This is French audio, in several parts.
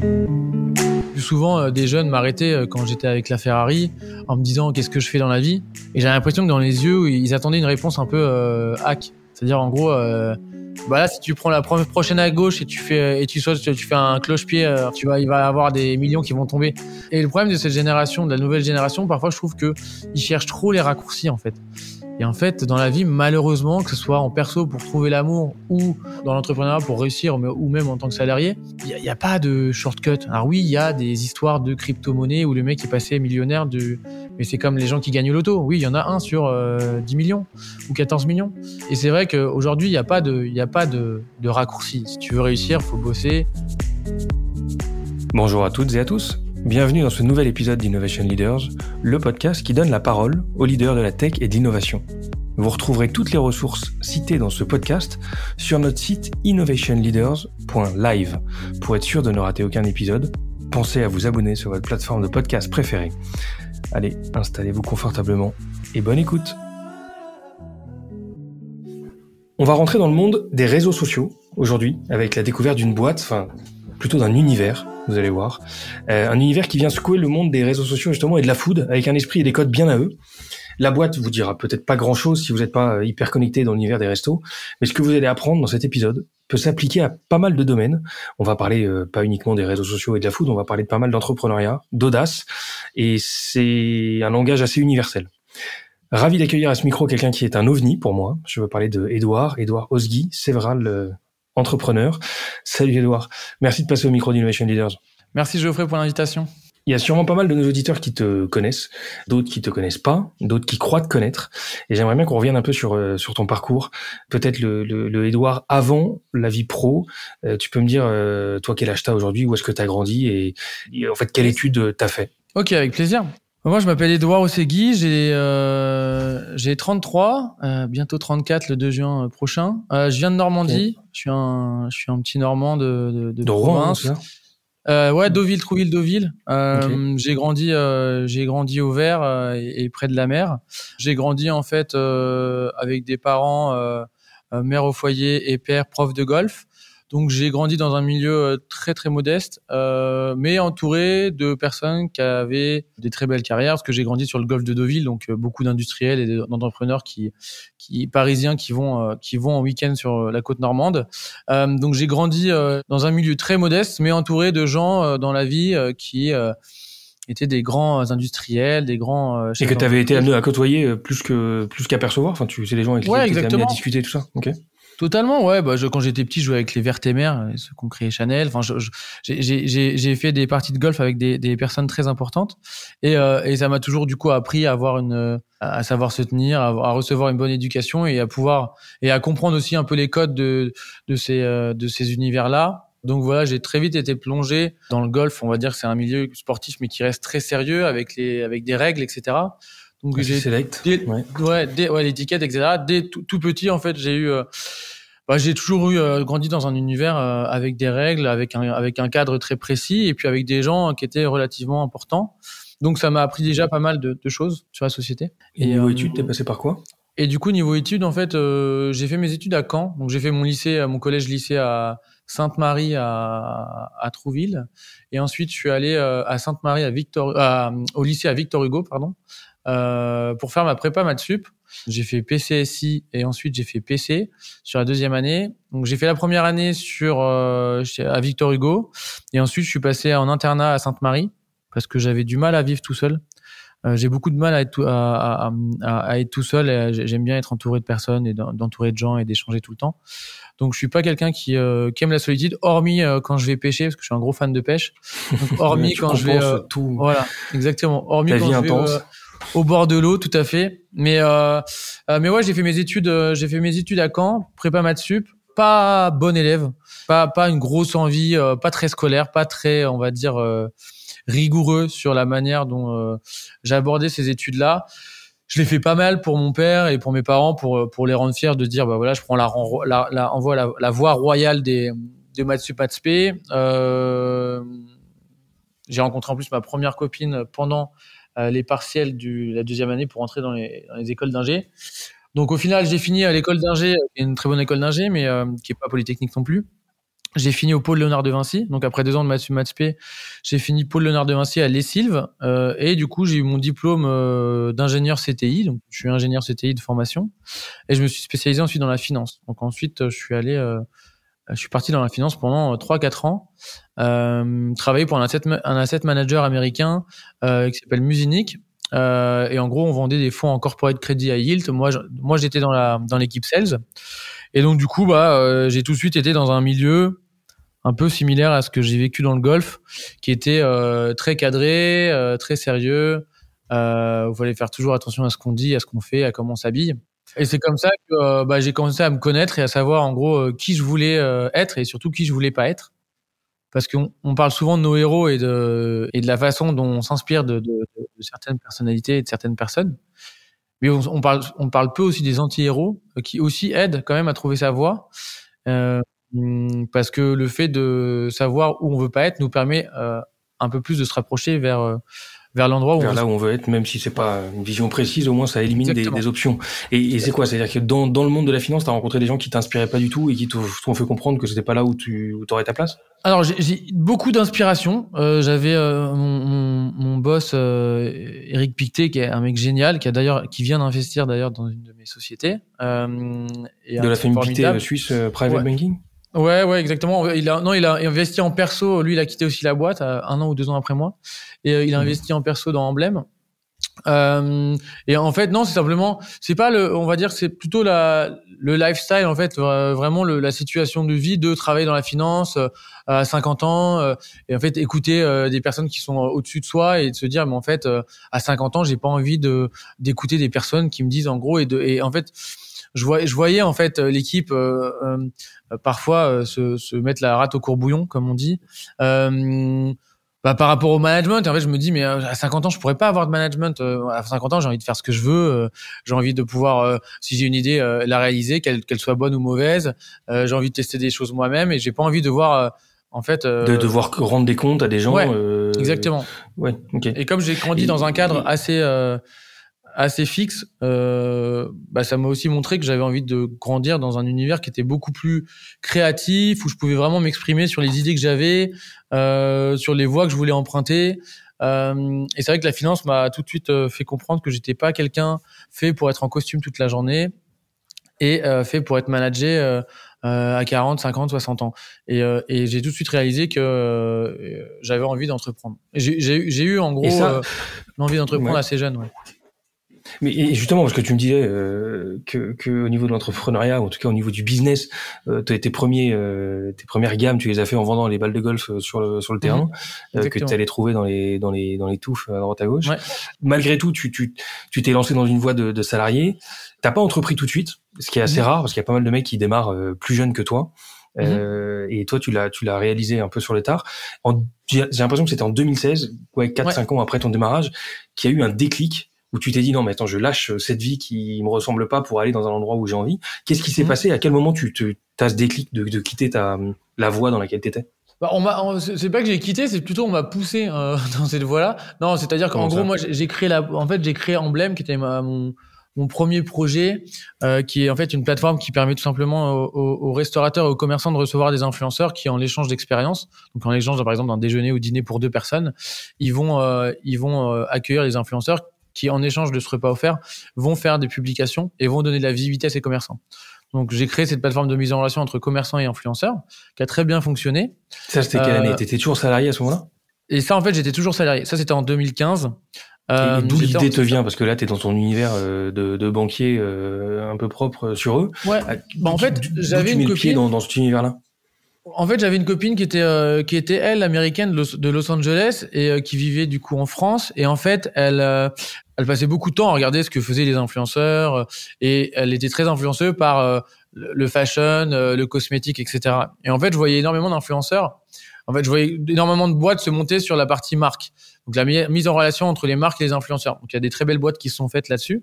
Plus souvent, euh, des jeunes m'arrêtaient euh, quand j'étais avec la Ferrari en me disant qu'est-ce que je fais dans la vie? Et j'ai l'impression que dans les yeux, ils attendaient une réponse un peu euh, hack. C'est-à-dire en gros, bah là, si tu prends la pro- prochaine à gauche et tu fais et tu sautes, tu fais un cloche-pied, tu vas, il va y avoir des millions qui vont tomber. Et le problème de cette génération, de la nouvelle génération, parfois, je trouve que ils cherchent trop les raccourcis en fait. Et en fait, dans la vie, malheureusement, que ce soit en perso pour trouver l'amour ou dans l'entrepreneuriat pour réussir, ou même en tant que salarié, il n'y a, pas de shortcut. Alors oui, il y a des histoires de crypto-monnaie où le mec est passé millionnaire. Mais c'est comme les gens qui gagnent au loto. Oui, il y en a un sur euh, 10 millions ou 14 millions. Et c'est vrai qu'aujourd'hui, il n'y a pas, de, y a pas de raccourci. Si tu veux réussir, faut bosser. Bonjour à toutes et à tous. Bienvenue dans ce nouvel épisode d'Innovation Leaders, le podcast qui donne la parole aux leaders de la tech et de l'innovation. Vous retrouverez toutes les ressources citées dans ce podcast sur notre site innovationleaders.live. Pour être sûr de ne rater aucun épisode, pensez à vous abonner sur votre plateforme de podcast préférée. Allez, installez-vous confortablement et bonne écoute. On va rentrer dans le monde des réseaux sociaux aujourd'hui avec la découverte d'une boîte, plutôt d'un univers, vous allez voir. Euh, un univers qui vient secouer le monde des réseaux sociaux justement et de la food avec un esprit et des codes bien à eux. La boîte vous dira peut-être pas grand-chose si vous n'êtes pas euh, hyper connecté dans l'univers des restos, mais ce que vous allez apprendre dans cet épisode peut s'appliquer à pas mal de domaines. On va parler euh, pas uniquement des réseaux sociaux et de la food, on va parler de pas mal d'entrepreneuriat, d'audace, et c'est un langage assez universel. Ravi d'accueillir à ce micro quelqu'un qui est un ovni pour moi. Je veux parler de Edouard, Edouard Osgui, Séveral, euh, entrepreneur. Salut Edouard, merci de passer au micro d'Innovation Leaders. Merci Geoffrey pour l'invitation. Il y a sûrement pas mal de nos auditeurs qui te connaissent, d'autres qui te connaissent pas, d'autres qui croient te connaître. Et j'aimerais bien qu'on revienne un peu sur euh, sur ton parcours, peut-être le, le, le Edouard avant la vie pro. Euh, tu peux me dire, euh, toi, quel âge t'as aujourd'hui, où est-ce que t'as grandi? Et, et en fait quelle étude t'as fait? Ok, avec plaisir. Moi, je m'appelle Edouard Ossegui, j'ai euh, j'ai 33, euh, bientôt 34 le 2 juin euh, prochain. Euh, je viens de Normandie, je suis un je suis un petit Normand de de, de De Rouen, province. ça Euh, ouais, Deauville, Trouville, Deauville. Euh. J'ai grandi, euh, j'ai grandi au vert euh, et, et près de la mer. J'ai grandi en fait euh, avec des parents, mère au foyer et père prof de golf. Donc j'ai grandi dans un milieu euh, très très modeste, euh, mais entouré de personnes qui avaient des très belles carrières. Parce que j'ai grandi sur le golfe de Deauville, donc euh, beaucoup d'industriels et d'entrepreneurs qui, qui parisiens qui vont euh, qui vont en week-end sur la côte normande. Euh, donc j'ai grandi euh, dans un milieu très modeste, mais entouré de gens euh, dans la vie euh, qui euh, étaient des grands industriels, des grands. euh, Et que tu avais été amené à côtoyer euh, plus que plus qu'à percevoir? Enfin, tu c'est les gens avec Ouais, lesquels tu amené à discuter tout ça. Ok. Totalement, ouais. Bah, je, quand j'étais petit, je jouais avec les Vertémères, ceux qu'on créé Chanel. Enfin, j'ai- fait des parties de golf avec des, des personnes très importantes, et, euh, et ça m'a toujours du coup appris à avoir une, euh, à savoir se tenir, à, à recevoir une bonne éducation et à pouvoir et à comprendre aussi un peu les codes de de ces euh, de ces univers-là. Donc voilà, j'ai très vite été plongé dans le golf. On va dire que c'est un milieu sportif, mais qui reste très sérieux avec les avec des règles, etc. Donc Assez j'ai select. Dès- Ouais. ouais, dès, ouais, l'étiquette, etc. Dès tout, tout petit, en fait, j'ai eu, euh, bah, j'ai toujours eu euh, grandi dans un univers euh, avec des règles, avec un, avec un cadre très précis, et puis avec des gens qui étaient relativement importants. Donc, ça m'a appris déjà pas mal de, de choses sur la société. Et Et, niveau euh, études, t'es passé par quoi? Et du coup, niveau études, en fait, euh, j'ai fait mes études à Caen. Donc, j'ai fait mon lycée, euh, mon collège-lycée à Sainte-Marie à, à Trouville. Et ensuite, je suis allé euh, à Sainte-Marie à Victor, à- au lycée à Victor Hugo, pardon, euh, pour faire ma prépa maths sup. J'ai fait PCSI et ensuite j'ai fait PC sur la deuxième année. Donc j'ai fait la première année sur euh, à Victor Hugo et ensuite je suis passé en internat à Sainte-Marie parce que j'avais du mal à vivre tout seul. Euh, j'ai beaucoup de mal à être tout, à, à- à- à être tout seul. J'aime bien être entouré de personnes et d'en- d'entourer de gens et d'échanger tout le temps. Donc je suis pas quelqu'un qui, euh, qui aime la solitude, hormis euh, quand je vais pêcher parce que je suis un gros fan de pêche. Donc, hormis quand je vais, tout. voilà, exactement. Hormis quand vie je vais au bord de l'eau, tout à fait. Mais euh, euh, mais ouais, j'ai fait mes études, euh, j'ai fait mes études à Caen, prépa maths sup. Pas bon élève, pas pas une grosse envie, euh, pas très scolaire, pas très, on va dire, rigoureux sur la manière dont abordé ces études-là. Je l'ai fait pas mal pour mon père et pour mes parents pour pour les rendre fiers de dire bah voilà, je prends la la, la envoie la, la voie royale des de maths sup maths spé. Euh, j'ai rencontré en plus ma première copine pendant les partiels de la deuxième année pour entrer dans les, écoles d'ingé. Donc au final, j'ai fini à l'école d'ingé, une très bonne école d'ingé, mais euh, qui est pas polytechnique non plus. j'ai fini au pôle Léonard de Vinci. Donc après deux ans de maths maths j'ai fini pôle Léonard de Vinci à Les. Euh, et du coup, j'ai eu mon diplôme euh, d'ingénieur CTI. Donc je suis ingénieur CTI de formation. Et je me suis spécialisé ensuite dans la finance. Donc ensuite, je suis allé, euh, je suis parti dans la finance pendant trois quatre ans. Euh, travailler pour un asset, un asset manager américain euh, qui s'appelle Musinic. Euh, et en gros, on vendait des fonds en corporate crédit à yield. Moi, moi, j'étais dans la dans l'équipe sales. Et donc du coup, bah, euh, j'ai tout de suite été dans un milieu un peu similaire à ce que j'ai vécu dans le golf, qui était euh, très cadré, euh, très sérieux. Euh, il fallait faire toujours attention à ce qu'on dit, à ce qu'on fait, à comment on s'habille. Et c'est comme ça que euh, bah, j'ai commencé à me connaître et à savoir en gros euh, qui je voulais être et surtout qui je voulais pas être. Parce qu'on on parle souvent de nos héros et de, et de la façon dont on s'inspire de, de, de, certaines personnalités et de certaines personnes. Mais on, on, parle, on parle peu aussi des anti-héros qui aussi aident quand même à trouver sa voie. Euh, parce que le fait de savoir où on veut pas être nous permet euh, un peu plus de se rapprocher vers euh, vers l'endroit où, vers on là où on veut être, même si c'est pas une vision précise, au moins ça élimine des, des, options. Et, et c'est quoi? C'est-à-dire que dans, dans le monde de la finance, tu as rencontré des gens qui t'inspiraient pas du tout et qui t'ont fait comprendre que c'était pas là où tu où aurais ta place? Alors j'ai beaucoup d'inspiration. Euh, J'avais euh, mon, mon, mon, boss euh, Eric Pictet, qui est un mec génial, qui a d'ailleurs qui vient d'investir d'ailleurs dans une de mes sociétés. Euh, et de la famille Pictet suisse private ouais. banking? Ouais, ouais, exactement. Il a, non, il a investi en perso. Lui, il a quitté aussi la boîte un an ou deux ans après moi, et euh, il a investi en perso dans Emblem. Euh, et en fait, non, c'est simplement, c'est pas le, on va dire, c'est plutôt la, le lifestyle en fait, vraiment le, la situation de vie de travailler dans la finance euh, à 50 ans euh, et en fait écouter euh, des personnes qui sont au-dessus de soi et de se dire, mais en fait, euh, à 50 ans, j'ai pas envie de d'écouter des personnes qui me disent en gros et de, et en fait je voyais, je voyais en fait l'équipe euh, euh, parfois euh, se, se, mettre la rate au courbouillon, comme on dit. Bah, par rapport au management, en fait, je me dis, mais à 50 ans, je pourrais pas avoir de management. À 50 ans, j'ai envie de faire ce que je veux. J'ai envie de pouvoir, si j'ai une idée, la réaliser, qu'elle qu'elle soit bonne ou mauvaise. J'ai envie de tester des choses moi-même et j'ai pas envie de voir en fait euh... de devoir rendre des comptes à des gens ouais, euh... exactement ouais ok et comme j'ai grandi et, dans un cadre assez euh, assez fixe euh, bah ça m'a aussi montré que j'avais envie de grandir dans un univers qui était beaucoup plus créatif où je pouvais vraiment m'exprimer sur les idées que j'avais euh, sur les voies que je voulais emprunter euh, et c'est vrai que la finance m'a tout de suite euh, fait comprendre que j'étais pas quelqu'un fait pour être en costume toute la journée et euh, fait pour être managé euh, à 40, 50, 60 ans. Et, euh, et j'ai tout de suite réalisé que euh, j'avais envie d'entreprendre. J'ai eu en gros l'envie d'entreprendre ouais. assez jeune. Ouais. Mais justement, parce que tu me disais euh, que, que au niveau de l'entrepreneuriat, en tout cas au niveau du business, euh, tes premiers, euh, tes premières gammes, tu les as fait en vendant les balles de golf sur le sur le terrain, mmh, que tu allais trouver dans les dans les dans les touffes à droite à gauche. Ouais. Malgré tout, tu tu tu t'es lancé dans une voie de, de salarié. T'as pas entrepris tout de suite, ce qui est assez mmh. rare parce qu'il y a pas mal de mecs qui démarrent plus jeunes que toi. Mmh. Euh, et toi, tu l'as, tu l'as réalisé un peu sur le tard. J'ai l'impression que c'était en 2016, ouais, 4-5 ouais. ans après ton démarrage, qu'il y a eu un déclic où tu t'es dit non mais attends je lâche cette vie qui me ressemble pas pour aller dans un endroit où j'ai envie. Qu'est-ce qui s'est mmh. passé? À quel moment tu te as ce déclic de, de quitter ta la voie dans laquelle t'étais? Bah, on m'a, c'est pas que j'ai quitté, c'est plutôt on m'a poussé euh, dans cette voie-là. Non, c'est-à-dire qu'en gros, moi, j'ai créé la, en fait, j'ai créé Emblem, qui était ma, mon, mon premier projet, euh, qui est en fait une plateforme qui permet tout simplement aux, aux, restaurateurs et aux commerçants de recevoir des influenceurs qui, en échange d'expérience, donc en échange, par exemple, d'un déjeuner ou dîner pour deux personnes, ils vont, euh, ils vont euh, accueillir les influenceurs qui, en échange de ce repas offert, vont faire des publications et vont donner de la visibilité à ces commerçants. Donc, j'ai créé cette plateforme de mise en relation entre commerçants et influenceurs, qui a très bien fonctionné. Ça, c'était quelle année? T'étais toujours salarié à ce moment-là? Et ça, en fait, j'étais toujours salarié. Ça, c'était en 2015. Euh, D'où l'idée te vient? Parce que là, tu es dans ton univers euh, de, de banquier euh, un peu propre sur eux. Ouais. Bah, en fait, j'avais une copine dans, dans cet univers-là? En fait, j'avais une copine qui était euh, qui était elle américaine de Los, Angeles et euh, qui vivait du coup en France et en fait, elle euh, elle passait beaucoup de temps à regarder ce que faisaient les influenceurs et elle était très influenceuse par le fashion, le cosmétique, etc. Et en fait, je voyais énormément d'influenceurs. En fait, je voyais énormément de boîtes se monter sur la partie marque. Donc la mise en relation entre les marques et les influenceurs. Donc il y a des très belles boîtes qui se sont faites là-dessus.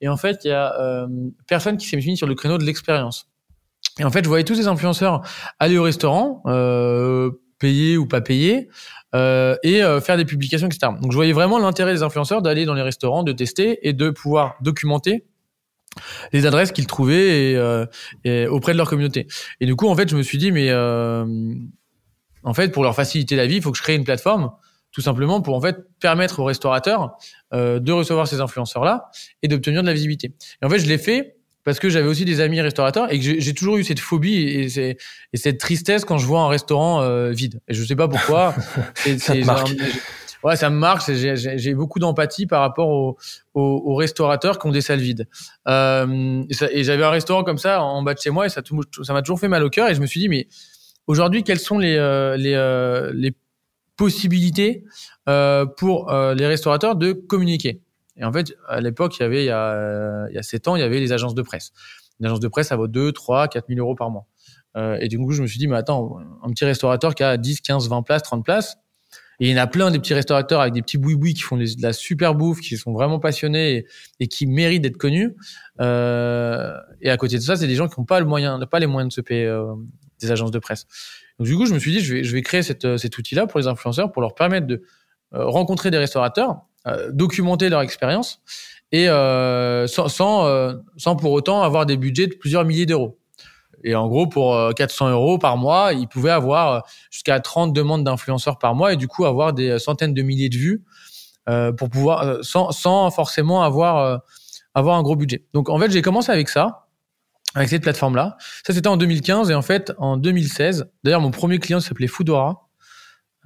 Et en fait, il y a euh, personne qui s'est mis sur le créneau de l'expérience. Et en fait, je voyais tous ces influenceurs aller au restaurant, euh, payés ou pas payés, euh, et euh, faire des publications, etc. Donc je voyais vraiment l'intérêt des influenceurs d'aller dans les restaurants, de tester et de pouvoir documenter les adresses qu'ils trouvaient et, auprès de leur communauté. Et du coup, en fait, je me suis dit, mais en fait, pour leur faciliter la vie, il faut que je crée une plateforme tout simplement pour en fait permettre aux restaurateurs euh, de recevoir ces influenceurs-là et d'obtenir de la visibilité. Et en fait, je l'ai fait parce que j'avais aussi des amis restaurateurs et que j'ai toujours eu cette phobie et, et, cette tristesse quand je vois un restaurant euh, vide. Et je sais pas pourquoi. ça me marque. Ouais, ça me marque. J'ai beaucoup d'empathie par rapport aux, aux, aux, restaurateurs qui ont des salles vides. Euh, et, j'avais un restaurant comme ça en bas de chez moi et ça ça m'a toujours fait mal au cœur. Et je me suis dit, mais aujourd'hui, quels sont les, euh, les, euh, les possibilité euh, pour euh, les restaurateurs de communiquer? Et en fait, à l'époque, il y avait, il y a, il y a 7 ans, il y avait les agences de presse. Une agence de presse, ça vaut 2, 3, 4 000 euros par mois. Euh, et du coup, je me suis dit, mais attends, un petit restaurateur qui a 10, 15, 20 places, 30 places, il y en a plein des petits restaurateurs avec des petits boui-boui qui font de la super bouffe, qui sont vraiment passionnés et, qui méritent d'être connus. Euh, et à côté de ça, c'est des gens qui n'ont pas le moyen, pas les moyens de se payer euh, des agences de presse. Donc du coup, je me suis dit, je vais, je vais créer cette, euh, cet outil-là pour les influenceurs, pour leur permettre de rencontrer des restaurateurs, euh, documenter leur expérience et euh, sans, sans, pour autant avoir des budgets de plusieurs milliers d'euros. Et en gros, pour 400 euros par mois, ils pouvaient avoir jusqu'à 30 demandes d'influenceurs par mois et du coup avoir des centaines de milliers de vues euh, pour pouvoir, sans, sans forcément avoir, avoir un gros budget. Donc en fait, j'ai commencé avec ça avec cette plateforme-là. Ça, c'était en 2015 et en fait, en 2016, d'ailleurs, mon premier client s'appelait Foodora, euh,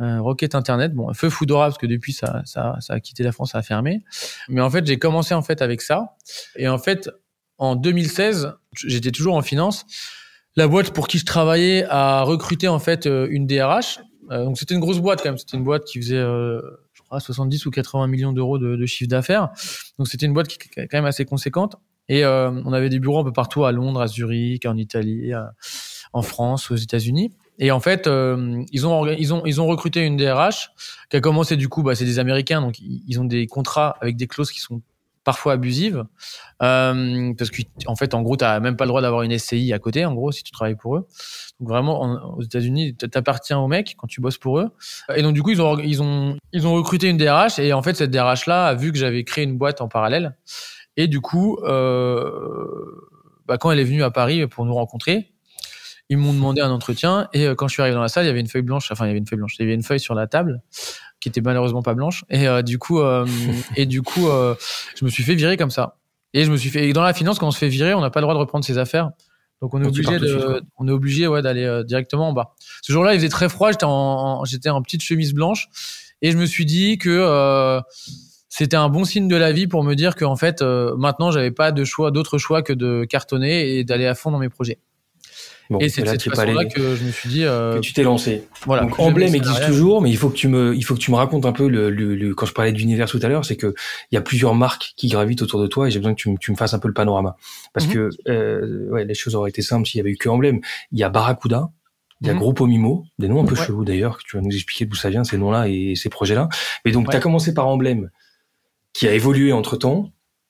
Rocket Internet. Bon, feu Foodora parce que depuis ça, ça, ça a quitté la France, ça a fermé. Mais en fait, j'ai commencé en fait avec ça. Et en fait, en 2016, j'étais toujours en finance. La boîte pour qui je travaillais a recruté en fait euh, une DRH. Euh, donc c'était une grosse boîte quand même. C'était une boîte qui faisait euh, je crois 70 ou 80 millions d'euros de, de chiffre d'affaires. Donc c'était une boîte qui est quand même assez conséquente. Et euh, on avait des bureaux un peu partout à Londres, à Zurich, en Italie, en France, aux États-Unis. Et en fait, euh, ils ont ils ont ils ont recruté une DRH qui a commencé du coup, bah, c'est des Américains, donc ils ont des contrats avec des clauses qui sont parfois abusives, euh, parce qu'en fait, en gros, tu même pas le droit d'avoir une SCI à côté, en gros, si tu travailles pour eux. Donc vraiment, aux États-Unis, t'appartiens aux mecs quand tu bosses pour eux. Et donc du coup, ils ont ils ont ils ont recruté une DRH et en fait, cette DRH là a vu que j'avais créé une boîte en parallèle et du coup, euh, bah, quand elle est venue à Paris pour nous rencontrer, ils m'ont demandé un entretien. Et euh, quand je suis arrivé dans la salle, il y avait une feuille blanche. Enfin, il y avait une feuille blanche. Il y avait une feuille sur la table qui était malheureusement pas blanche. Et euh, du coup, euh, et du coup, euh, je me suis fait virer comme ça. Et je me suis fait. Et dans la finance, quand on se fait virer, on n'a pas le droit de reprendre ses affaires. Donc on est obligé de, on est obligé ouais d'aller euh, directement en bas. Ce jour-là, il faisait très froid. J'étais en, j'étais en petite chemise blanche et je me suis dit que c'était un bon signe de la vie pour me dire qu'en fait, euh, maintenant, j'avais pas de choix, d'autre choix que de cartonner et d'aller à fond dans mes projets. Et c'est cette façon-là que je me suis dit euh, que tu t'es lancé. Voilà. Donc Emblème existe toujours, mais il faut que tu me, il faut que tu me racontes un peu le, le, quand je parlais d'univers tout à l'heure, c'est que il y a plusieurs marques qui gravitent autour de toi et j'ai besoin que tu, tu, me fasses un peu le panorama parce mhm. que euh, ouais, les choses auraient été simples s'il y avait eu que Emblème. Il y a Barracuda, il y a mmh. Groupe Omimo, des noms un peu chelous d'ailleurs, que tu vas nous expliquer d'où ça vient, ces noms-là et ces projets-là. Mais donc, tu as commencé par Emblème, qui a évolué entre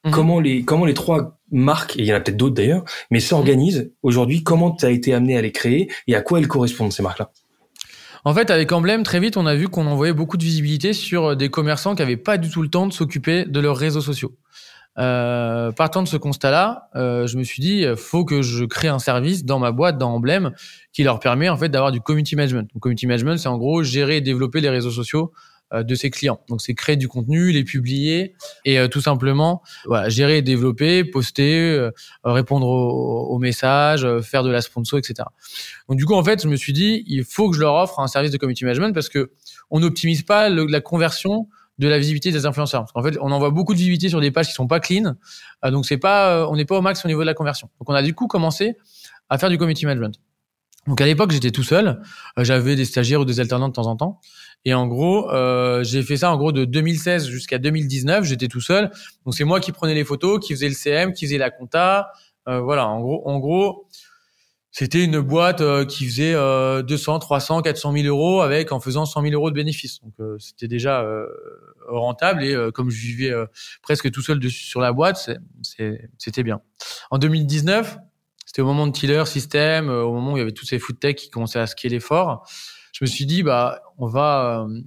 Mhm. Comment les comment les trois marques, et il y en a peut-être d'autres d'ailleurs, mais s'organisent aujourd'hui Comment tu as été amené à les créer et à quoi elles correspondent ces marques-là? En fait, avec Emblème, très vite, on a vu qu'on envoyait beaucoup de visibilité sur des commerçants qui avaient pas du tout le temps de s'occuper de leurs réseaux sociaux. Euh, partant de ce constat-là, euh, je me suis dit, faut que je crée un service dans ma boîte, dans Emblème, qui leur permet en fait d'avoir du community management. Donc, community management, c'est en gros gérer et développer les réseaux sociaux euh, de ses clients. Donc c'est créer du contenu, les publier et euh, tout simplement voilà, gérer développer, poster, euh, répondre aux, messages, faire de la sponsor, etc. Donc du coup en fait je me suis dit il faut que je leur offre un service de community management parce que on n'optimise pas la conversion de la visibilité des influenceurs. Parce qu'en fait, on envoie beaucoup de visibilité sur des pages qui sont pas clean, donc c'est pas, on n'est pas au max au niveau de la conversion. Donc on a du coup commencé à faire du community management. Donc à l'époque, j'étais tout seul. J'avais des stagiaires ou des alternants de temps en temps. Et en gros, euh, j'ai fait ça en gros de 2016 jusqu'à 2019. J'étais tout seul. Donc c'est moi qui prenais les photos, qui faisais le CM, qui faisait la compta. Euh, voilà. En gros, en gros, c'était une boîte euh, qui faisait 200, 300, 400 000 euros avec en faisant 100 000 euros de bénéfices. Donc c'était déjà rentable et comme je vivais presque tout seul dessus sur la boîte, c'était bien. En 2019, c'était au moment de Tiller System, au moment où il y avait tous ces food tech qui commençaient à scaler fort je me suis dit, bah, on va, euh,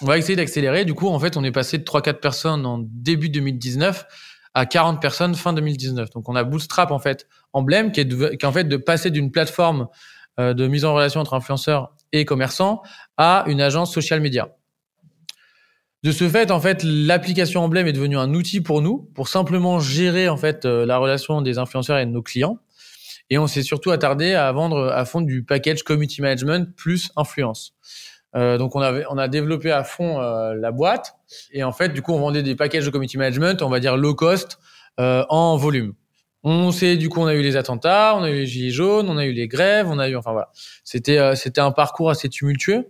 on va essayer d'accélérer. Du coup, en fait, on est passé de 3-4 personnes en début 2019 à 40 personnes fin 2019. Donc on a Bootstrap en fait, Emblème, qui est, qui est en fait de passer d'une plateforme euh, de mise en relation entre influenceurs et commerçants à une agence social media. De ce fait, en fait, l'application Emblème est devenue un outil pour nous, pour simplement gérer en fait euh, la relation des influenceurs et de nos clients. Et on s'est surtout attardé à vendre à fond du package community management plus influence. Euh, donc on avait, on a développé à fond euh, la boîte et en fait du coup on vendait des packages de community management, on va dire low cost euh, en volume. On sait du coup on a eu les attentats, on a eu les gilets jaunes, on a eu les grèves, on a eu enfin voilà, c'était euh, c'était un parcours assez tumultueux.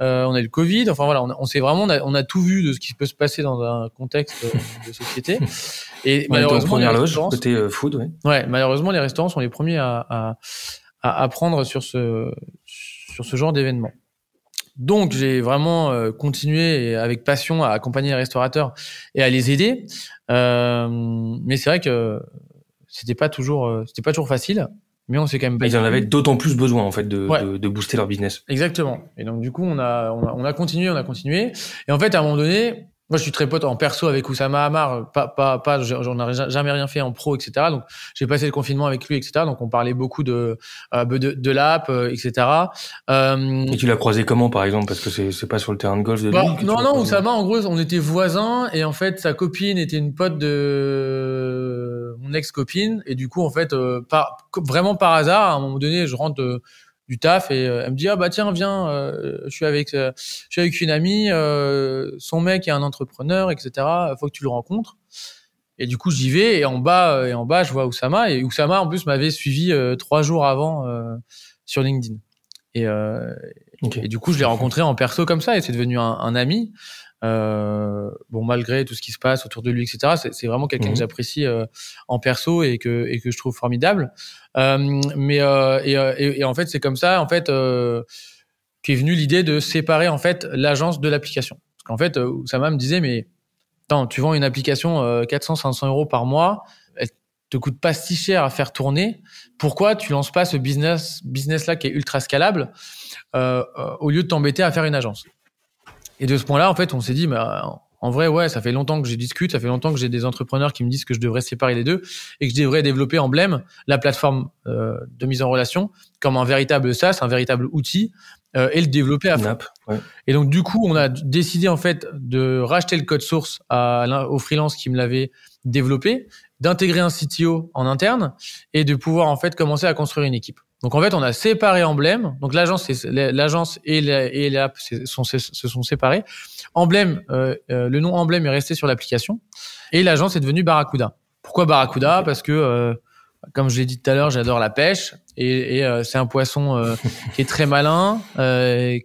Euh, on a eu le Covid, enfin voilà, on, on sait vraiment, on a, on a, tout vu de ce qui peut se passer dans un contexte de société. Et malheureusement, loge, côté food, ouais. ouais. malheureusement, les restaurants sont les premiers à, à, à, à prendre sur ce sur ce genre d'événement. Donc j'ai vraiment euh, continué avec passion à accompagner les restaurateurs et à les aider. Euh, mais c'est vrai que c'était pas toujours euh, c'était pas toujours facile. Mais on s'est quand même. Ils en avaient d'autant plus besoin en fait de, de, de, booster leur business. Exactement. Et donc du coup on a, on a on a continué, on a continué. Et en fait à un moment donné, moi, je suis très pote en perso avec Oussama Hamar. Pas, pas, pas, j'en ai jamais rien fait en pro, etc. Donc, j'ai passé le confinement avec lui, etc. Donc, on parlait beaucoup de euh, de, de l'app, euh, etc. Euh, et tu l'as croisé comment, par exemple, parce que c'est c'est pas sur le terrain de golf de bah, Non, non, Oussama, en gros, on était voisins et en fait, sa copine était une pote de mon ex-copine. Et du coup, en fait, euh, par, vraiment par hasard, à un moment donné, je rentre du taf et euh, elle me dit ah bah tiens viens euh, je suis avec euh, je suis avec une amie son mec est un entrepreneur etc faut que tu le rencontres. Et du coup j'y vais et en bas et en bas je vois Oussama. Et Oussama en plus m'avait suivi trois jours avant sur LinkedIn. Et, et du coup je l'ai rencontré en perso comme ça et c'est devenu un, un ami euh, bon, malgré tout ce qui se passe autour de lui, etc. C'est vraiment quelqu'un que mhm. j'apprécie euh, en perso et que et que je trouve formidable. Euh, mais et, et, et, en fait, c'est comme ça, en fait, qu'est venue l'idée de séparer en fait l'agence de l'application. Parce qu'en fait, Oussama me disait, mais attends, tu vends une application 400, 500 euros par mois, elle te coûte pas si cher à faire tourner. Pourquoi tu lances pas ce business business là qui est ultra scalable au lieu de t'embêter à faire une agence? Et de ce point-là, en fait, on s'est dit, bah, en vrai, ouais, ça fait longtemps que je discute, ça fait longtemps que j'ai des entrepreneurs qui me disent que je devrais séparer les deux et que je devrais développer Emblème, la plateforme euh, de mise en relation, comme un véritable SaaS, un véritable outil, euh, et le développer à fond. Ouais. Et donc, du coup, on a décidé en fait de racheter le code source à, au freelance qui me l'avait développé, d'intégrer un CTO en interne et de pouvoir en fait commencer à construire une équipe. Donc en fait, on a séparé Emblème. Donc l'agence, l'agence et l'app se sont séparés. Emblème, euh, euh, le nom Emblème est resté sur l'application et l'agence est devenue Barracuda. Pourquoi Barracuda? Parce que, euh, comme je l'ai dit tout à l'heure, j'adore la pêche et, et c'est un poisson qui est très malin,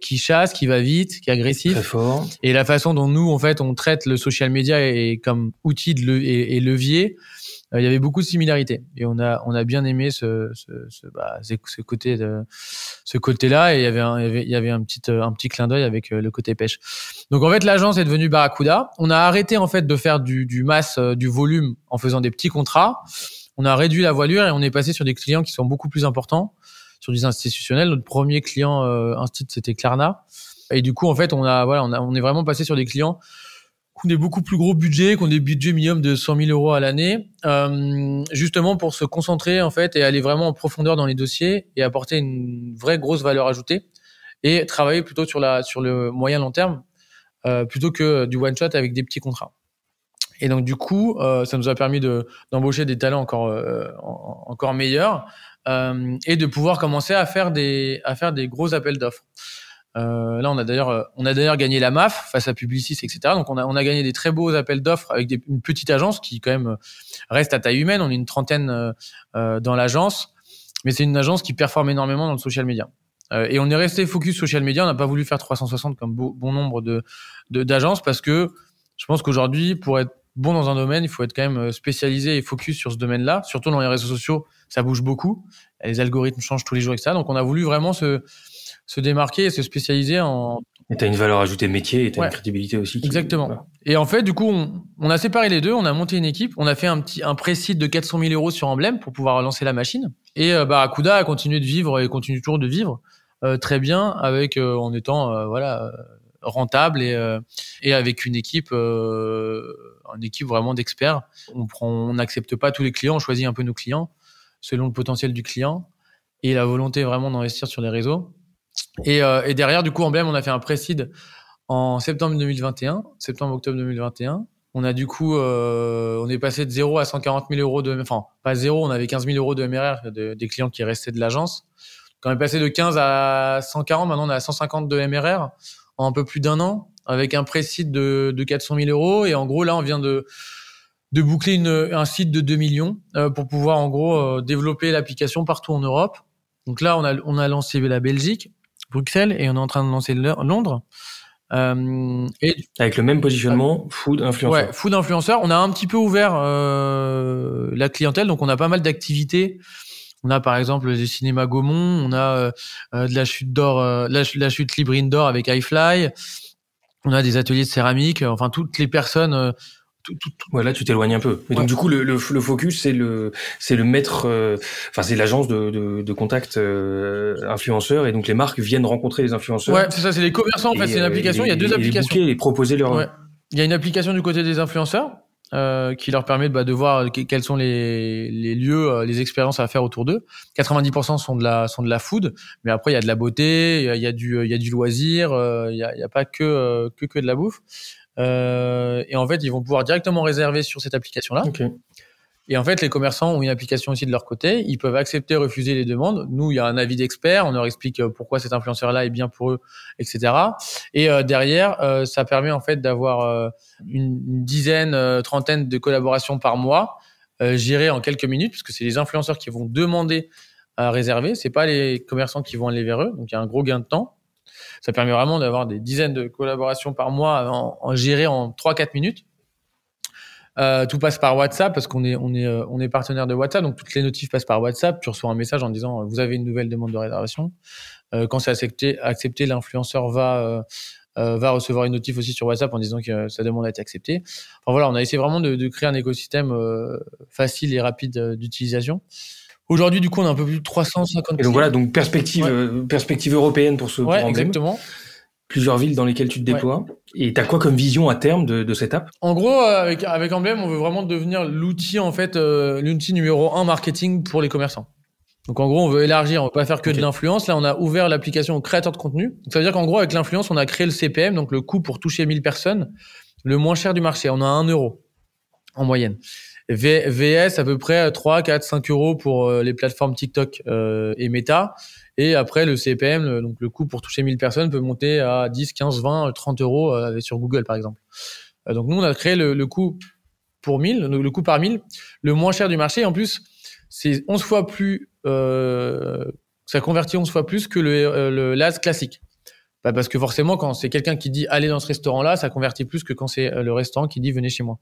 qui chasse, qui va vite, qui est agressif. Très fort. Et la façon dont nous, en fait, on traite le social media et, comme outil de et levier euh, il y avait beaucoup de similarités et on a on a bien aimé ce ce, ce, bah, ce côté de ce côté là et il y avait un, il y avait un petit euh, un petit clin d'œil avec euh, le côté pêche. Donc en fait l'agence est devenue Barracuda. On a arrêté en fait de faire du du masse du volume en faisant des petits contrats. On a réduit la voilure et on est passé sur des clients qui sont beaucoup plus importants, sur des institutionnels. Notre premier client euh, instit c'était Klarna et du coup en fait on a voilà on a on est vraiment passé sur des clients ont des beaucoup plus gros budgets, qui ont des budgets minimum de 100 000 euros à l'année, euh, justement pour se concentrer en fait et aller vraiment en profondeur dans les dossiers et apporter une vraie grosse valeur ajoutée et travailler plutôt sur la sur le moyen long terme euh, plutôt que du one shot avec des petits contrats. Et donc du coup, euh, ça nous a permis de d'embaucher des talents encore encore meilleurs et de pouvoir commencer à faire des à faire des gros appels d'offres. Euh, là, on a d'ailleurs, euh, on a d'ailleurs gagné la MAF face à Publicis, etc. Donc, on a, on a gagné des très beaux appels d'offres avec des, une petite agence qui quand même euh, reste à taille humaine. On est une trentaine euh, dans l'agence, mais c'est une agence qui performe énormément dans le social media. Euh, et on est resté focus social media. On n'a pas voulu faire 360 comme bon nombre de d'agences parce que je pense qu'aujourd'hui, pour être bon dans un domaine, il faut être quand même spécialisé et focus sur ce domaine-là. Surtout dans les réseaux sociaux, ça bouge beaucoup. Les algorithmes changent tous les jours, etc. Donc, on a voulu vraiment se se démarquer et se spécialiser en. Et t'as une valeur ajoutée métier et t'as une crédibilité aussi. Exactement. Et en fait, du coup, on, on, a séparé les deux, on a monté une équipe, on a fait un petit un précide de 400 000 euros sur Emblème pour pouvoir lancer la machine. Et euh, bah, Akuda a continué de vivre et continue toujours de vivre euh, très bien avec euh, en étant euh, voilà rentable et, et avec une équipe, une équipe vraiment d'experts. On prend, on n'accepte pas tous les clients, on choisit un peu nos clients selon le potentiel du client et la volonté vraiment d'investir sur les réseaux. Et, et derrière, du coup, Emblème, on a fait un précide en septembre 2021, septembre-octobre 2021. On a du coup, euh, on est passé de 0 à 140 000 euros de, enfin, pas 0, on avait 15 000 euros de MRR des clients qui restaient de l'agence. Quand on est passé de 15 à 140, maintenant on est à 150 de MRR en un peu plus d'un an, avec un pré-site de, de 400 000 euros. Et en gros, là, on vient de, de boucler une, un site de 2 millions euh, pour pouvoir en gros euh, développer l'application partout en Europe. Donc là, on a, on a lancé la Belgique, Bruxelles, et on est en train de lancer Londres. Euh, et, Avec le même positionnement, food influenceur. Ouais, food influenceur. On a un petit peu ouvert euh, la clientèle, donc on a pas mal d'activités. On a par exemple des cinémas Gaumont, on a euh, de la chute d'or, euh, la, la, chute libre d'or avec iFly. On a des ateliers de céramique. Enfin, toutes les personnes tout, tout, Voilà, tu t'éloignes un peu. Et donc du coup, le, le, le focus, c'est le, c'est le maître, euh, enfin c'est l'agence de, de, de contact euh, influenceurs, et donc les marques viennent rencontrer les influenceurs. Ouais, c'est ça, c'est les commerçants. En fait, c'est une euh, application. il y a deux applications. Et proposer leur. Ouais. Il y a une application du côté des influenceurs. Euh, qui leur permet bah, de voir quels sont les, les lieux, les expériences à faire autour d'eux. 90% sont de la sont de la food, mais après il y a de la beauté, il y a, y a du il y a du loisir, il y a, y a pas que que que de la bouffe. Euh, et en fait, ils vont pouvoir directement réserver sur cette application-là. Et en fait, les commerçants ont une application aussi de leur côté. Ils peuvent accepter, refuser les demandes. Nous, il y a un avis d'expert. On leur explique euh, pourquoi cet influenceur-là est bien pour eux, etc. Et euh, derrière, euh, ça permet en fait d'avoir une, une, dizaine, trentaine de collaborations par mois, gérées en quelques minutes, puisque c'est les influenceurs qui vont demander à réserver. C'est pas les commerçants qui vont aller vers eux. Donc, il y a un gros gain de temps. Ça permet vraiment d'avoir des dizaines de collaborations par mois en, en géré en 3-4 minutes. Euh, tout passe par WhatsApp parce qu'on est on est euh, on est partenaire de WhatsApp, donc toutes les notifs passent par WhatsApp. Tu reçois un message en disant vous avez une nouvelle demande de réservation. Euh, quand c'est accepté, accepté, l'influenceur va euh, euh, va recevoir une notif aussi sur WhatsApp en disant que sa demande a été acceptée. Enfin voilà, on a essayé vraiment de, de créer un écosystème facile et rapide d'utilisation. Aujourd'hui, du coup, on a un peu plus de 350. Et donc voilà, donc perspective, ouais. euh, perspective européenne pour ce. Ouais, exactement. Plusieurs villes dans lesquelles tu te déploies. Ouais. Et t'as quoi comme vision à terme de, de cette app? En gros, euh, avec, avec Emblem, on veut vraiment devenir l'outil en fait, euh, l'outil numéro un marketing pour les commerçants. Donc en gros, on veut élargir, on veut pas faire que okay. de l'influence. Là, on a ouvert l'application aux créateurs de contenu. Donc, ça veut dire qu'en gros, avec l'influence, on a créé le CPM, donc le coût pour toucher 1000 personnes, le moins cher du marché. On a 1 euro en moyenne. V VS à peu près 3, 4, 5 euros pour euh, les plateformes TikTok euh, et Meta. Et après, le CPM, donc le coût pour toucher 1000 personnes peut monter à 10, 15, 20, 30 euros euh, sur Google, par exemple. Donc nous, on a créé le, le coût pour 1000, le coût par 1000, le moins cher du marché. En plus, c'est 11 fois plus, euh, ça convertit 11 fois plus que le, le LAS classique. Bah parce que forcément, quand c'est quelqu'un qui dit allez dans ce restaurant-là, ça convertit plus que quand c'est le restaurant qui dit venez chez moi.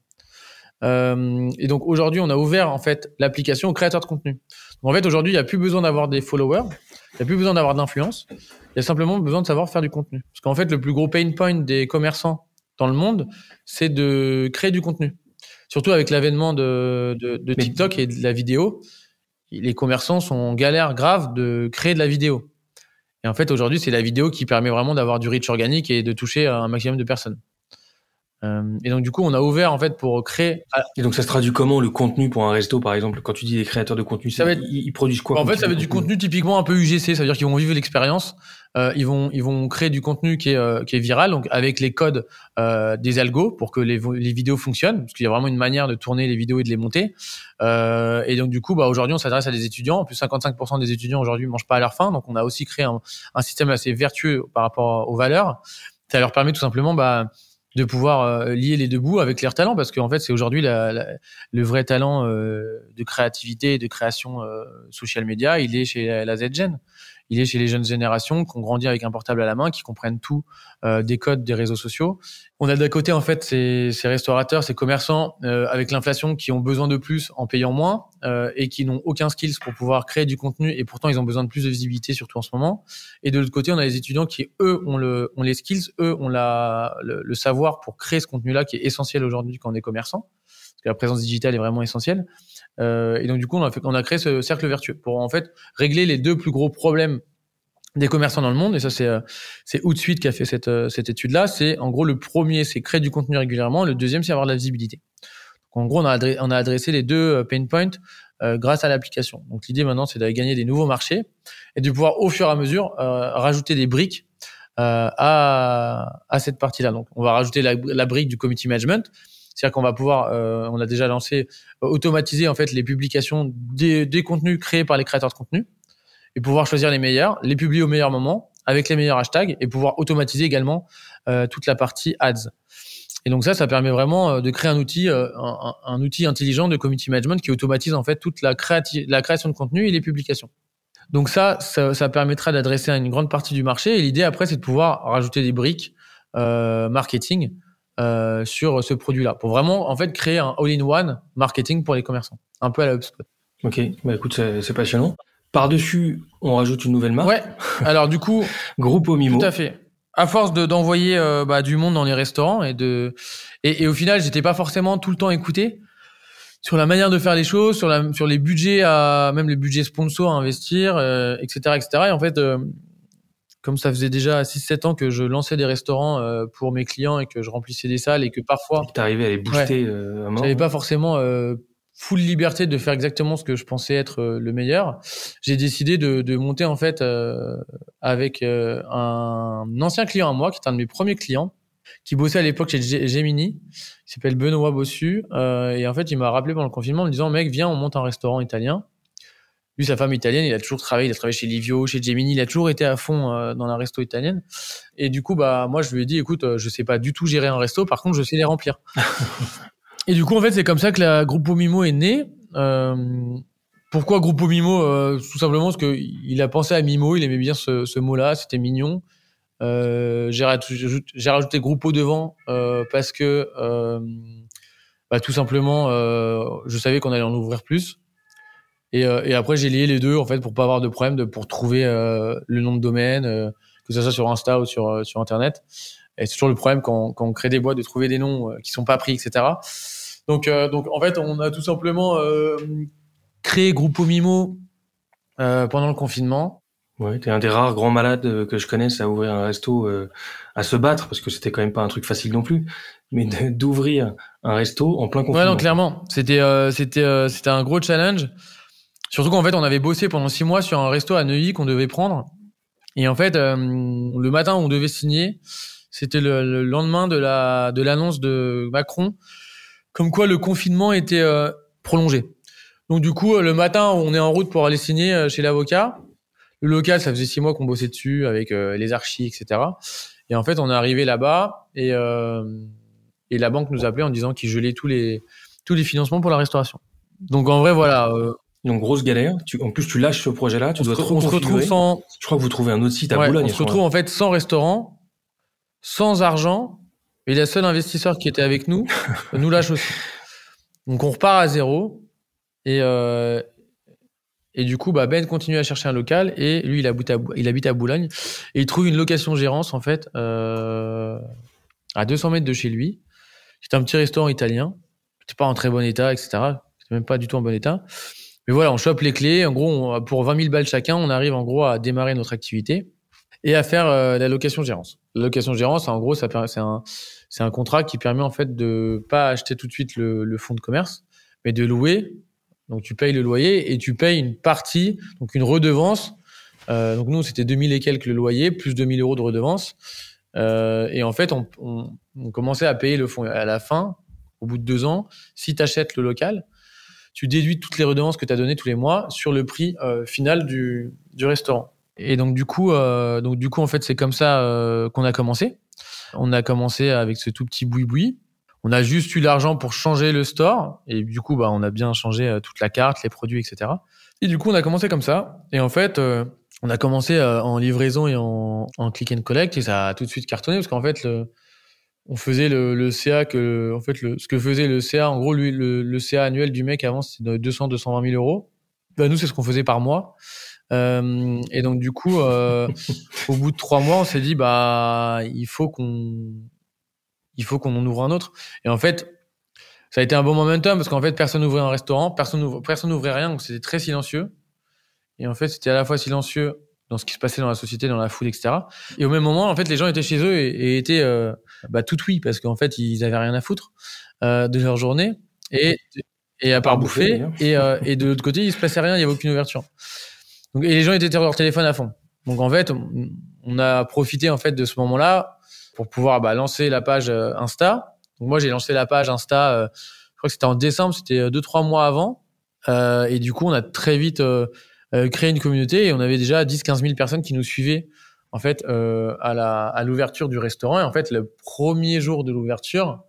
Euh, et donc aujourd'hui, on a ouvert en fait l'application aux créateurs de contenu. Donc, en fait, aujourd'hui, il n'y a plus besoin d'avoir des followers, il n'y a plus besoin d'avoir d'influence. Il y a simplement besoin de savoir faire du contenu. Parce qu'en fait, le plus gros pain point des commerçants dans le monde, c'est de créer du contenu. Surtout avec l'avènement de, de, de TikTok et de la vidéo, les commerçants sont en galère grave de créer de la vidéo. Et en fait, aujourd'hui, c'est la vidéo qui permet vraiment d'avoir du reach organique et de toucher un maximum de personnes. Euh, et donc du coup, on a ouvert en fait pour créer. Et donc ça se traduit comment le contenu pour un resto, par exemple, quand tu dis les créateurs de contenu, ça va être... ils, produisent quoi En fait, ça va être du contenu? typiquement un peu UGC, ça veut dire qu'ils vont vivre l'expérience. Euh, ils vont ils vont créer du contenu qui est euh, qui est viral, donc avec les codes euh, des algos pour que les les vidéos fonctionnent, parce qu'il y a vraiment une manière de tourner les vidéos et de les monter. Euh, et donc du coup, bah aujourd'hui, on s'adresse à des étudiants. En plus, 55% des étudiants aujourd'hui mangent pas à leur faim, donc on a aussi créé un, un système assez vertueux par rapport aux valeurs. Ça leur permet tout simplement bah de pouvoir euh, lier les deux bouts avec leurs talents parce qu'en fait c'est aujourd'hui le vrai talent euh, de créativité et de création euh, social media il est chez la, la Z-Gen il est chez les jeunes générations qui ont grandi avec un portable à la main, qui comprennent tout euh, des codes des réseaux sociaux. On a d'un côté en fait ces, ces restaurateurs, ces commerçants euh, avec l'inflation qui ont besoin de plus en payant moins euh, et qui n'ont aucun skills pour pouvoir créer du contenu et pourtant ils ont besoin de plus de visibilité surtout en ce moment. Et de l'autre côté, on a les étudiants qui eux ont le ont les skills, eux ont la le, le savoir pour créer ce contenu-là qui est essentiel aujourd'hui quand on est commerçant parce que la présence digitale est vraiment essentielle. Euh, et donc du coup, on a, fait, on a créé ce cercle vertueux pour en fait régler les deux plus gros problèmes des commerçants dans le monde, et ça c'est euh, c'est Outsuite qui a fait cette, euh, cette étude-là, c'est en gros le premier c'est créer du contenu régulièrement, le deuxième c'est avoir de la visibilité. Donc, en gros on a, adressé, on a adressé les deux pain points euh, grâce à l'application. Donc l'idée maintenant c'est d'aller gagner des nouveaux marchés et de pouvoir au fur et à mesure euh, rajouter des briques euh, à, à cette partie-là. Donc on va rajouter la, la brique du community management, c'est-à-dire qu'on va pouvoir, euh, on a déjà lancé, euh, automatiser en fait les publications des, des contenus créés par les créateurs de contenu et pouvoir choisir les meilleurs, les publier au meilleur moment avec les meilleurs hashtags et pouvoir automatiser également euh, toute la partie ads. Et donc ça, ça permet vraiment euh, de créer un outil, euh, un, outil intelligent de community management qui automatise en fait toute la, la création de contenu et les publications. Donc ça, ça, ça permettra d'adresser une grande partie du marché. Et l'idée après, c'est de pouvoir rajouter des briques euh, marketing euh, sur ce produit-là pour vraiment en fait créer un all-in-one marketing pour les commerçants, un peu à la HubSpot. Ok, bah écoute, c'est passionnant. Par-dessus, on rajoute une nouvelle marque. Ouais. Alors du coup, Groupe Mimo. Tout à fait. À force de d'envoyer euh, bah, du monde dans les restaurants et de et, et au final, j'étais pas forcément tout le temps écouté sur la manière de faire les choses, sur la sur les budgets à même les budgets sponsors à investir, euh, etc., etc. Et en fait, euh, comme ça faisait déjà 6-7 ans que je lançais des restaurants euh, pour mes clients et que je remplissais des salles et que parfois t'arrivais à les booster euh, à mort. j'avais pas forcément euh, full liberté de faire exactement ce que je pensais être euh, le meilleur, j'ai décidé de, de, monter en fait euh, avec euh, un ancien client à moi, qui est un de mes premiers clients, qui bossait à l'époque chez G- Gemini, qui s'appelle Benoît Bossu, euh, et en fait il m'a rappelé pendant le confinement en me disant mec viens on monte un restaurant italien. Lui sa femme italienne, il a toujours travaillé, il a travaillé chez Livio, chez Gemini, il a toujours été à fond euh, dans la resto italienne. Et du coup bah moi je lui ai dit écoute euh, je sais pas du tout gérer un resto, par contre je sais les remplir. Et du coup, en fait, c'est comme ça que la Gruppo Mimo est née. Euh, pourquoi Gruppo Mimo euh, Tout simplement parce que il a pensé à Mimo, il aimait bien ce, ce mot-là, c'était mignon. J'ai rajouté, rajouté Gruppo devant parce que bah, tout simplement, je savais qu'on allait en ouvrir plus. Et, euh, et après, j'ai lié les deux en fait pour pas avoir de problème de pour trouver euh, le nom de domaine, euh, que ce soit sur Insta ou sur euh, sur Internet. Et c'est toujours le problème quand, quand on crée des boîtes de trouver des noms qui sont pas pris, etc. Donc, euh, donc en fait, on a tout simplement euh, créé Gruppo Mimo euh, pendant le confinement. Ouais, t'es un des rares grands malades que je connaisse à ouvrir un resto, euh, à se battre, parce que c'était quand même pas un truc facile non plus, mais d'ouvrir un resto en plein confinement. Ouais, non, clairement, c'était euh, c'était euh, c'était un gros challenge. Surtout qu'en fait, on avait bossé pendant six mois sur un resto à Neuilly qu'on devait prendre. Et en fait, euh, le matin où on devait signer, c'était le, le lendemain de la de l'annonce de Macron, comme quoi le confinement était euh, prolongé. Donc du coup, euh, le matin, on est en route pour aller signer chez l'avocat. Le local, ça faisait six mois qu'on bossait dessus avec les archis, etc. Et en fait, on est arrivé là-bas et et la banque nous appelait en disant qu'ils gelaient tous les tous les financements pour la restauration. Donc en vrai, voilà, Donc grosse galère. Tu, en plus, tu lâches ce projet-là, tu on, dois se, on se retrouve sans, Je crois que vous trouvez un autre site à ouais, Boulogne. on se retrouve en fait sans restaurant, sans argent, et la seule investisseur qui était avec nous nous lâche aussi. Donc on repart à zéro et euh, et du coup bah Ben continue à chercher un local et lui il habite à, Bou- il habite à Boulogne et il trouve une location gérance en fait euh, à 200 mètres de chez lui. C'est un petit restaurant italien, c'était pas en très bon état etc. C'était même pas du tout en bon état. Mais voilà, on chope les clés. En gros, pour 20 000 balles chacun, on arrive en gros à démarrer notre activité et à faire euh, la location gérance. La location gérance, en gros, c'est un contrat qui permet en fait de pas acheter tout de suite le, le fonds de commerce, mais de louer. Donc tu payes le loyer et tu payes une partie, donc une redevance. Euh, donc nous c'était 2000 et quelques le loyer plus 2000 euros de redevance. Euh, et en fait on, on commençait à payer le fonds à la fin, au bout de deux ans, si tu achètes le local, tu déduis toutes les redevances que tu as données tous les mois sur le prix euh, final du, restaurant. Et donc du coup, euh, donc du coup en fait c'est comme ça euh, qu'on a commencé. On a commencé avec ce tout petit boui-boui. On a juste eu l'argent pour changer le store et du coup bah on a bien changé toute la carte, les produits, etc. Et du coup on a commencé comme ça. Et en fait on a commencé en livraison et en, en click and collect et ça a tout de suite cartonné parce qu'en fait le, on faisait le, le CA que en fait le, ce que faisait le CA en gros lui le, le CA annuel du mec avant c'était de 200 220 000 euros. Bah, nous c'est ce qu'on faisait par mois. Euh, et donc du coup, euh, au bout de trois mois, on s'est dit bah il faut qu'on il faut qu'on en ouvre un autre. Et en fait, ça a été un bon momentum parce qu'en fait personne n'ouvrait un restaurant, personne n'ouvrait, personne n'ouvrait rien, donc c'était très silencieux. Et en fait, c'était à la fois silencieux dans ce qui se passait dans la société, dans la foule, etc. Et au même moment, en fait, les gens étaient chez eux et, et étaient euh, bah, tout oui parce qu'en fait, ils avaient rien à foutre euh, de leur journée et et à part bouffer. Et, euh, et de l'autre côté, il se passait rien, il y avait aucune ouverture. Donc, et les gens étaient sur leur téléphone à fond. Donc en fait, on, a profité en fait de ce moment-là pour pouvoir bah, lancer la page euh, Insta. Donc moi, j'ai lancé la page Insta. Euh, je crois que c'était en décembre, c'était deux trois mois avant. Euh, et du coup, on a très vite créé une communauté et on avait déjà 10-15 000 personnes qui nous suivaient en fait euh, à la à l'ouverture du restaurant. Et en fait le premier jour de l'ouverture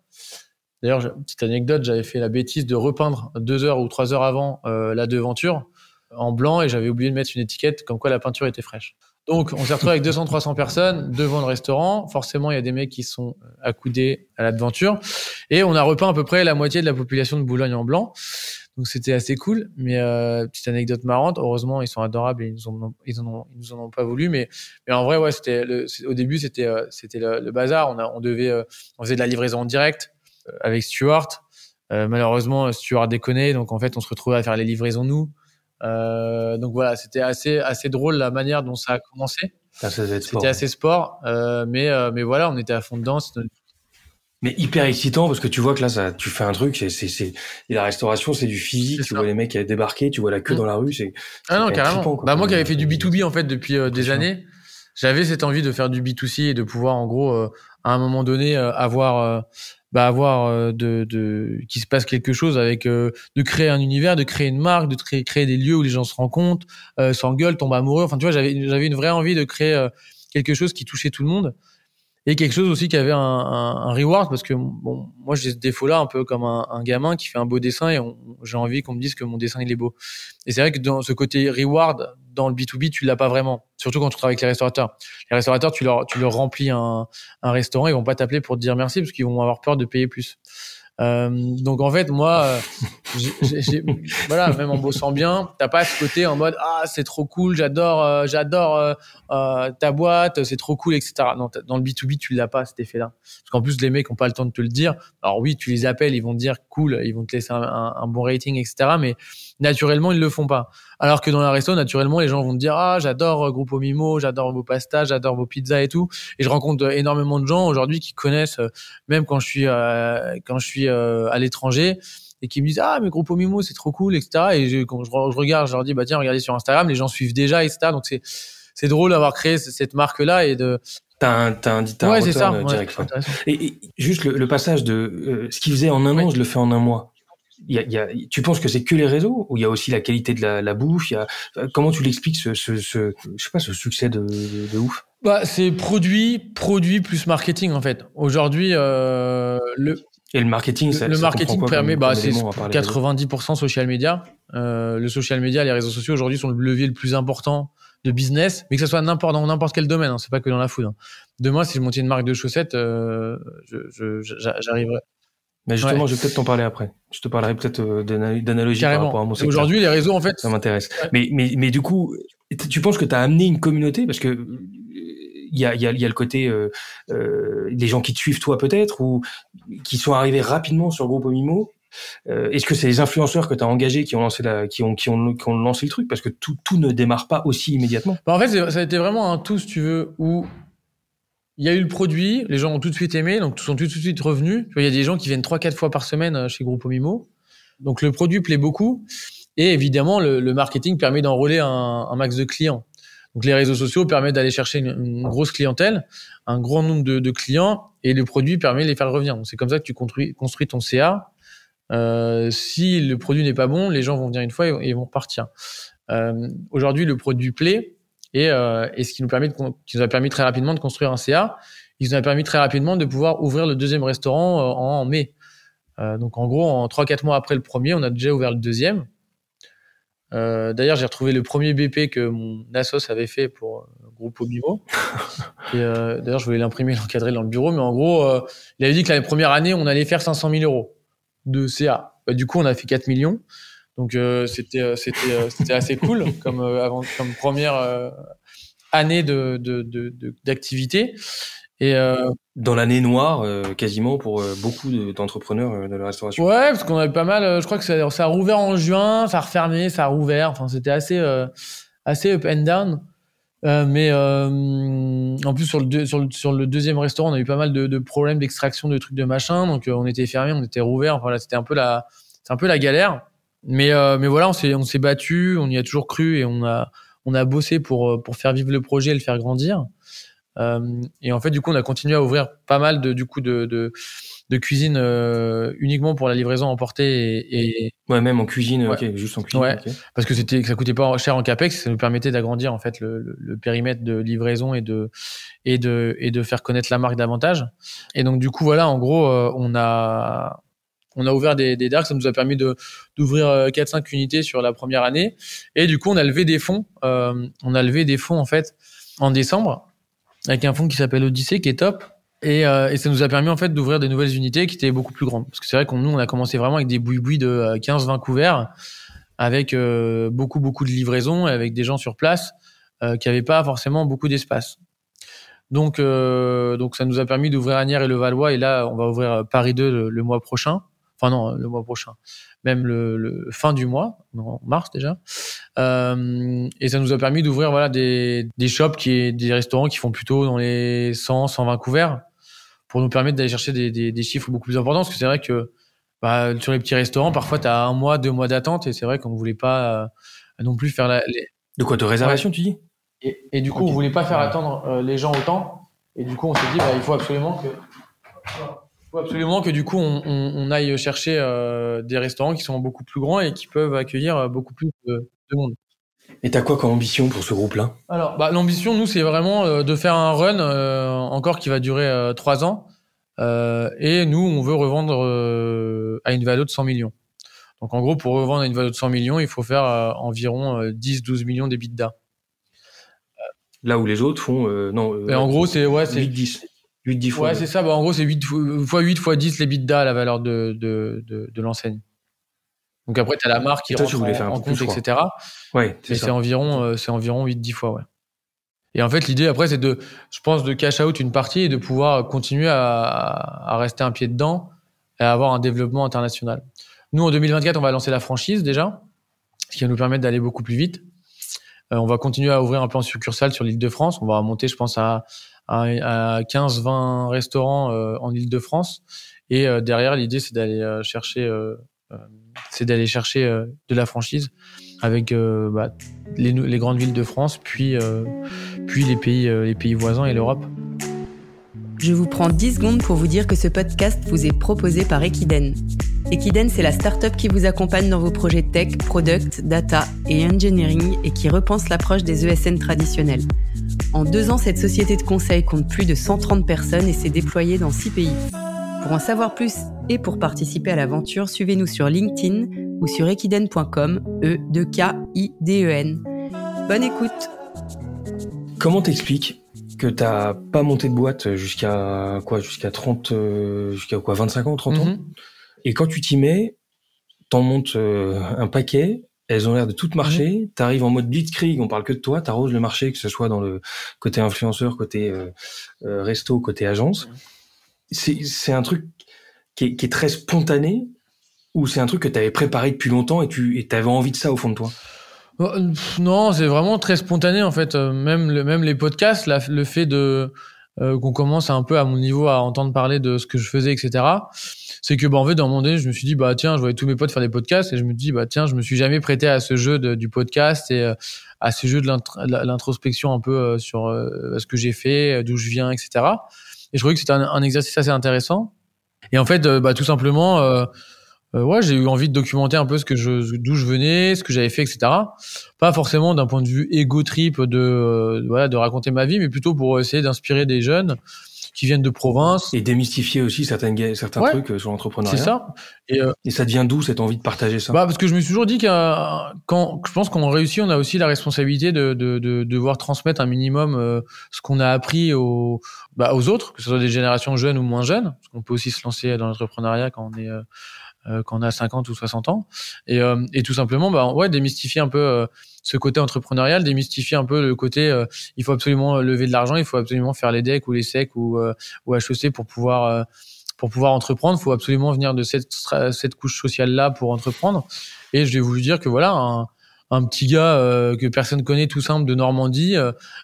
d'ailleurs petite anecdote j'avais fait la bêtise de repeindre deux heures ou trois heures avant euh, la devanture en blanc et j'avais oublié de mettre une étiquette comme quoi la peinture était fraîche. Donc on s'est retrouvé avec 200 300 personnes devant le restaurant. Forcément il y a des mecs qui sont accoudés à la devanture. Et on a repeint à peu près la moitié de la population de Boulogne en blanc donc c'était assez cool. Mais euh, petite anecdote marrante. Heureusement, ils sont adorables et ils nous en, ils en ont, ils nous en ont pas voulu. Mais, mais en vrai, ouais, c'était au début, c'était, euh, c'était le, le, bazar. On a, on devait, euh, on faisait de la livraison en direct avec Stuart. Malheureusement, Stuart déconnait. Donc en fait, on se retrouvait à faire les livraisons nous. donc voilà, c'était assez, assez drôle la manière dont ça a commencé. C'était assez sport. mais, mais voilà, on était à fond dedans. C'était mais hyper excitant parce que tu vois que là ça tu fais un truc c'est c'est la restauration c'est du physique tu vois les mecs qui débarqué tu vois la queue mmh. dans la rue c'est ah non carrément. trippant, bah moi qui avais fait du B2B en fait depuis euh, des années j'avais cette envie de faire du B2C et de pouvoir en gros euh, à un moment donné euh, avoir bah avoir de de qui se passe quelque chose avec de créer un univers de créer une marque de créer créer des lieux où les gens se rencontrent s'engueulent tombent amoureux. Enfin tu vois j'avais j'avais une vraie envie de créer quelque chose qui touchait tout le monde et quelque chose aussi qui avait un, un, un reward parce que bon moi j'ai ce défaut là un peu comme un, un, gamin qui fait un beau dessin et j'ai envie qu'on me dise que mon dessin il est beau. Et c'est vrai que dans ce côté reward dans le B2B tu l'as pas vraiment. Surtout quand tu travailles avec les restaurateurs. Les restaurateurs tu leur tu leur remplis un, un restaurant ils vont pas t'appeler pour te dire merci parce qu'ils vont avoir peur de payer plus euh, donc en fait, moi, euh, j'ai, voilà, même en bossant bien, t'as pas ce côté en mode ah c'est trop cool, j'adore, euh, j'adore euh, euh, ta boîte, c'est trop cool, etc. Non, dans le B 2 B, tu l'as pas cet effet-là, parce qu'en plus les mecs ont pas le temps de te le dire. Alors oui, tu les appelles, ils vont dire cool, ils vont te laisser un, un bon rating, etc. Mais naturellement, ils le font pas. Alors que dans la resto, naturellement, les gens vont te dire ah j'adore euh, Grupo Mimo, j'adore vos pastas, j'adore vos pizzas et tout. Et je rencontre énormément de gens aujourd'hui qui connaissent, euh, même quand je suis euh, quand je suis euh, à l'étranger et qui me disent ah mais Grupo Mimo c'est trop cool etc. Et je, quand je, je, regarde, je leur dis bah tiens regardez sur Instagram, les gens suivent déjà etc. Donc c'est c'est drôle d'avoir créé cette marque là et de T'as un, t'as un, t'as ouais, c'est ça, direct. Ouais, et, et, juste le, le passage de euh, ce qu'il faisait en un ouais. an, je le fais en un mois y a, y a, tu penses que c'est que les réseaux ou il y a aussi la qualité de la, la bouffe? Y a, Comment tu l'expliques ce, ce, ce, je sais pas, ce succès de, de, de ouf? Bah, C'est produit, produit plus marketing en fait. Aujourd'hui, euh, le, et le marketing, ça, le ça marketing permet, bah, c'est 90% social media. Euh, le social media, les réseaux sociaux aujourd'hui sont le levier le plus important de business, mais que ce soit n'importe dans n'importe quel domaine. Hein, c'est pas que dans la food. Hein. Demain, si je montais une marque de chaussettes, euh, j'arriverais. Mais justement, ouais. je vais peut-être t'en parler après. Je te parlerai peut-être euh, d'analogie par rapport à mon secteur. Aujourd'hui, les réseaux, en fait, ça m'intéresse. Ouais. Mais, mais, mais du coup, tu penses que tu as amené une communauté? Parce que il y a, y, a, y a le côté euh, euh, des gens qui te suivent toi peut-être ou qui sont arrivés rapidement sur le groupe Omimo. Euh, Est-ce que c'est les influenceurs que tu as engagés qui ont lancé la, qui ont, qui ont, qui ont lancé le truc? Parce que tout, tout ne démarre pas aussi immédiatement. Bah en fait, ça a été vraiment un tout, si tu veux, où il y a eu le produit, les gens ont tout de suite aimé, donc sont tout de suite revenus. Il y a des gens qui viennent trois, quatre fois par semaine euh, chez Groupe Mimo. Donc le produit plaît beaucoup. Et évidemment, le, marketing permet d'enrôler un, max de clients. Donc les réseaux sociaux permettent d'aller chercher une, grosse clientèle, un grand nombre de, clients, et le produit permet de les faire revenir. C'est comme ça que tu construis, construis ton CA. Euh, si le produit n'est pas bon, les gens vont venir une fois et, et vont partir. Euh, Aujourd'hui, le produit plaît, et, euh, et ce qui nous permet de, qui nous a permis très rapidement de construire un CA. Il nous a permis très rapidement de pouvoir ouvrir le deuxième restaurant euh, en, mai. Euh, donc en gros, en 3-4 mois après le premier, on a déjà ouvert le deuxième. Euh, D'ailleurs, j'ai retrouvé le premier BP que mon Asos avait fait pour euh, Groupe Obimo. et euh, d'ailleurs, je voulais l'imprimer, l'encadrer dans le bureau, mais en gros, euh, il avait dit que la première année, on allait faire 500 000 euros de CA. Bah, du coup, on a fait 4 millions. Donc euh, c'était euh, c'était euh, c'était assez cool comme avant comme première année de d'activité. Et euh, dans l'année noire, euh, quasiment pour euh, beaucoup d'entrepreneurs de, la restauration. Ouais, parce qu'on avait pas mal. je crois que ça, ça, a rouvert en juin, ça a refermé, ça a rouvert. Enfin, c'était assez assez up and down. Mais en plus sur le, sur, le, sur le deuxième restaurant, on a eu pas mal de, de problèmes d'extraction de trucs de machin, donc on était fermé, on était rouvert. Enfin là, c'était un peu la, c'est un peu la galère. Mais euh, mais voilà, on s'est on s'est battu, on y a toujours cru et on a on a bossé pour pour faire vivre le projet et le faire grandir. et en fait, du coup, on a continué à ouvrir pas mal de du coup de, de de cuisine euh, uniquement pour la livraison emportée et, et... ouais même en cuisine ouais. ok juste en cuisine ouais. parce que c'était ça coûtait pas cher en capex ça nous permettait d'agrandir en fait le, le, le, périmètre de livraison et de et de et de faire connaître la marque davantage et donc du coup voilà en gros euh, on a on a ouvert des, darks, ça nous a permis d'ouvrir 4-5 euh, unités sur la première année. Et du coup, on a levé des fonds. Euh, on a levé des fonds en fait en décembre avec un fonds qui s'appelle Odyssée, qui est top, et, euh, et, ça nous a permis en fait d'ouvrir des nouvelles unités qui étaient beaucoup plus grandes. Parce que c'est vrai qu'on nous on a commencé vraiment avec des bouis-bouis de 15-20 euh, couverts, avec beaucoup beaucoup de livraisons avec des gens sur place qui n'avaient pas forcément beaucoup d'espace. Donc donc ça nous a permis d'ouvrir Agnières et le Valois et là on va ouvrir Paris 2 le, le, mois prochain. Enfin non le mois prochain, même le, le fin du mois, en mars déjà. et ça nous a permis d'ouvrir voilà des des shops qui des restaurants qui font plutôt dans les 100 120 couverts pour nous permettre d'aller chercher des, des, des, chiffres beaucoup plus importants. Parce que c'est vrai que bah, sur les petits restaurants, parfois, tu as un mois, deux mois d'attente. Et c'est vrai qu'on ne voulait pas euh, non plus faire la. Les... De quoi De réservation, ouais. tu dis? Et, et, du coup, okay. on voulait pas faire attendre euh, les gens autant. Et du coup, on s'est dit, bah, il faut absolument que. Il faut absolument que du coup on, aille chercher euh, des restaurants qui sont beaucoup plus grands et qui peuvent accueillir euh, beaucoup plus de, monde. Et t'as quoi comme ambition pour ce groupe-là? Alors, bah, l'ambition, nous, c'est vraiment euh, de faire un run encore qui va durer trois ans. et nous, on veut revendre à une valeur de 100 millions. Donc, en gros, pour revendre à une valeur de 100 millions, il faut faire environ 10-12 millions d'EBITDA. Là où les autres font. non, et en gros, c'est ouais, 10. 8, 10 fois. Ouais, c'est ça. Bah, en gros, c'est 8 fois 8 fois 10 l'EBITDA, la valeur de, de, de, l'enseigne. Donc après, tu as la marque qui toi, rentre en, faire compte, etc. Ouais, c'est environ, euh, environ 8-10 fois, ouais. Et en fait, l'idée après, c'est de, je pense, de cash out une partie et de pouvoir continuer à, à, rester un pied dedans et à avoir un développement international. Nous, en 2024, on va lancer la franchise déjà, ce qui va nous permettre d'aller beaucoup plus vite. Euh, on va continuer à ouvrir un plan succursale sur l'île de France. On va monter, je pense, à, à, à 15-20 restaurants euh, en île de France. Et euh, derrière, l'idée, c'est d'aller euh, chercher c'est d'aller chercher de la franchise avec bah, les, les, grandes villes de France, puis, puis les, pays, les pays voisins et l'Europe. Je vous prends 10 secondes pour vous dire que ce podcast vous est proposé par Equiden. Equiden, c'est la startup qui vous accompagne dans vos projets tech, product, data et engineering et qui repense l'approche des ESN traditionnels. En deux ans, cette société de conseil compte plus de 130 personnes et s'est déployée dans 6 pays. Pour en savoir plus et pour participer à l'aventure, suivez-nous sur LinkedIn ou sur equiden.com, e 2 k i d e n. Bonne écoute. Comment t'expliques que t'as pas monté de boîte jusqu'à quoi? Jusqu'à 30 euh, jusqu'à quoi? 25 ans, 30 ans? Mm -hmm. Et quand tu t'y mets, t'en montes euh, un paquet, elles ont l'air de toutes marcher, mmh. tu arrives en mode blitzkrieg, on parle que de toi, tu arroses le marché, que ce soit dans le côté influenceur, côté euh, euh, resto, côté agence. Mmh c'est un truc qui est, qui est, très spontané ou c'est un truc que tu avais préparé depuis longtemps et tu avais envie de ça au fond de toi? Non, c'est vraiment très spontané en fait. Même, le, même les podcasts, la, le fait de qu'on commence un peu à mon niveau à entendre parler de ce que je faisais, etc. C'est que bah, en fait, dans mon donné, je me suis dit bah tiens, je voyais tous mes potes faire des podcasts et je me dis bah tiens, je me suis jamais prêté à ce jeu du podcast et euh, à ce jeu de l'introspection un peu euh, sur euh, ce que j'ai fait, d'où je viens, etc. Et je trouvais que c'était un, exercice assez intéressant. Et en fait, euh, bah, tout simplement, euh, euh, ouais, j'ai eu envie de documenter un peu ce que je, d'où je venais, ce que j'avais fait, etc. Pas forcément d'un point de vue égo trip de, euh, voilà, de raconter ma vie, mais plutôt pour essayer d'inspirer des jeunes qui viennent de province. Et démystifier aussi certaines, certains ouais, trucs sur l'entrepreneuriat. C'est ça. Et, euh, et, ça devient d'où cette envie de partager ça bah Parce que je me suis toujours dit que quand je pense qu'on réussit, on a aussi la responsabilité de, de, de, de devoir transmettre un minimum euh, ce qu'on a appris aux, bah, aux autres, que ce soit des générations jeunes ou moins jeunes. Parce qu'on peut aussi se lancer dans l'entrepreneuriat quand on est... Euh, euh, quand on a 50 ou 60 ans et, euh, et tout simplement bah ouais démystifier un peu euh, ce côté entrepreneurial démystifier un peu le côté euh, il faut absolument lever de l'argent il faut absolument faire les decks ou les secs ou euh, ou HEC pour pouvoir euh, pour pouvoir entreprendre il faut absolument venir de cette cette couche sociale là pour entreprendre et je vais vous dire que voilà un, un petit gars que personne connaît, tout simple de Normandie,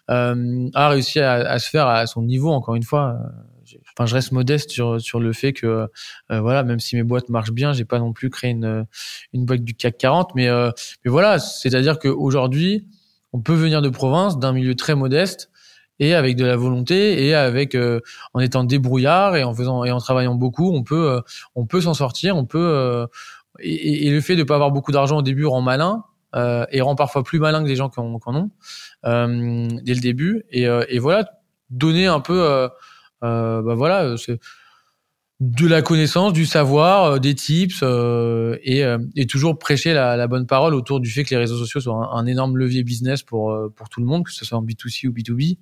a réussi à, à, se faire à son niveau. Encore une fois, enfin, je reste modeste sur sur le fait que voilà, même si mes boîtes marchent bien, j'ai pas non plus créé une une boîte du CAC 40, mais mais voilà, c'est-à-dire qu'aujourd'hui, on peut venir de province, d'un milieu très modeste et avec de la volonté et avec euh, en étant débrouillard et en faisant et en travaillant beaucoup, on peut euh, on peut s'en sortir, on peut euh, et, et, le fait de pas avoir beaucoup d'argent au début rend malin et rend parfois plus malin que les gens qui en, qui en ont dès le début. Et, et voilà donner un peu bah voilà c'est de la connaissance, du savoir, euh, des tips euh, et, euh, et, toujours prêcher la, la, bonne parole autour du fait que les réseaux sociaux sont un, énorme levier business pour pour tout le monde, que ce soit en B2C ou B2B.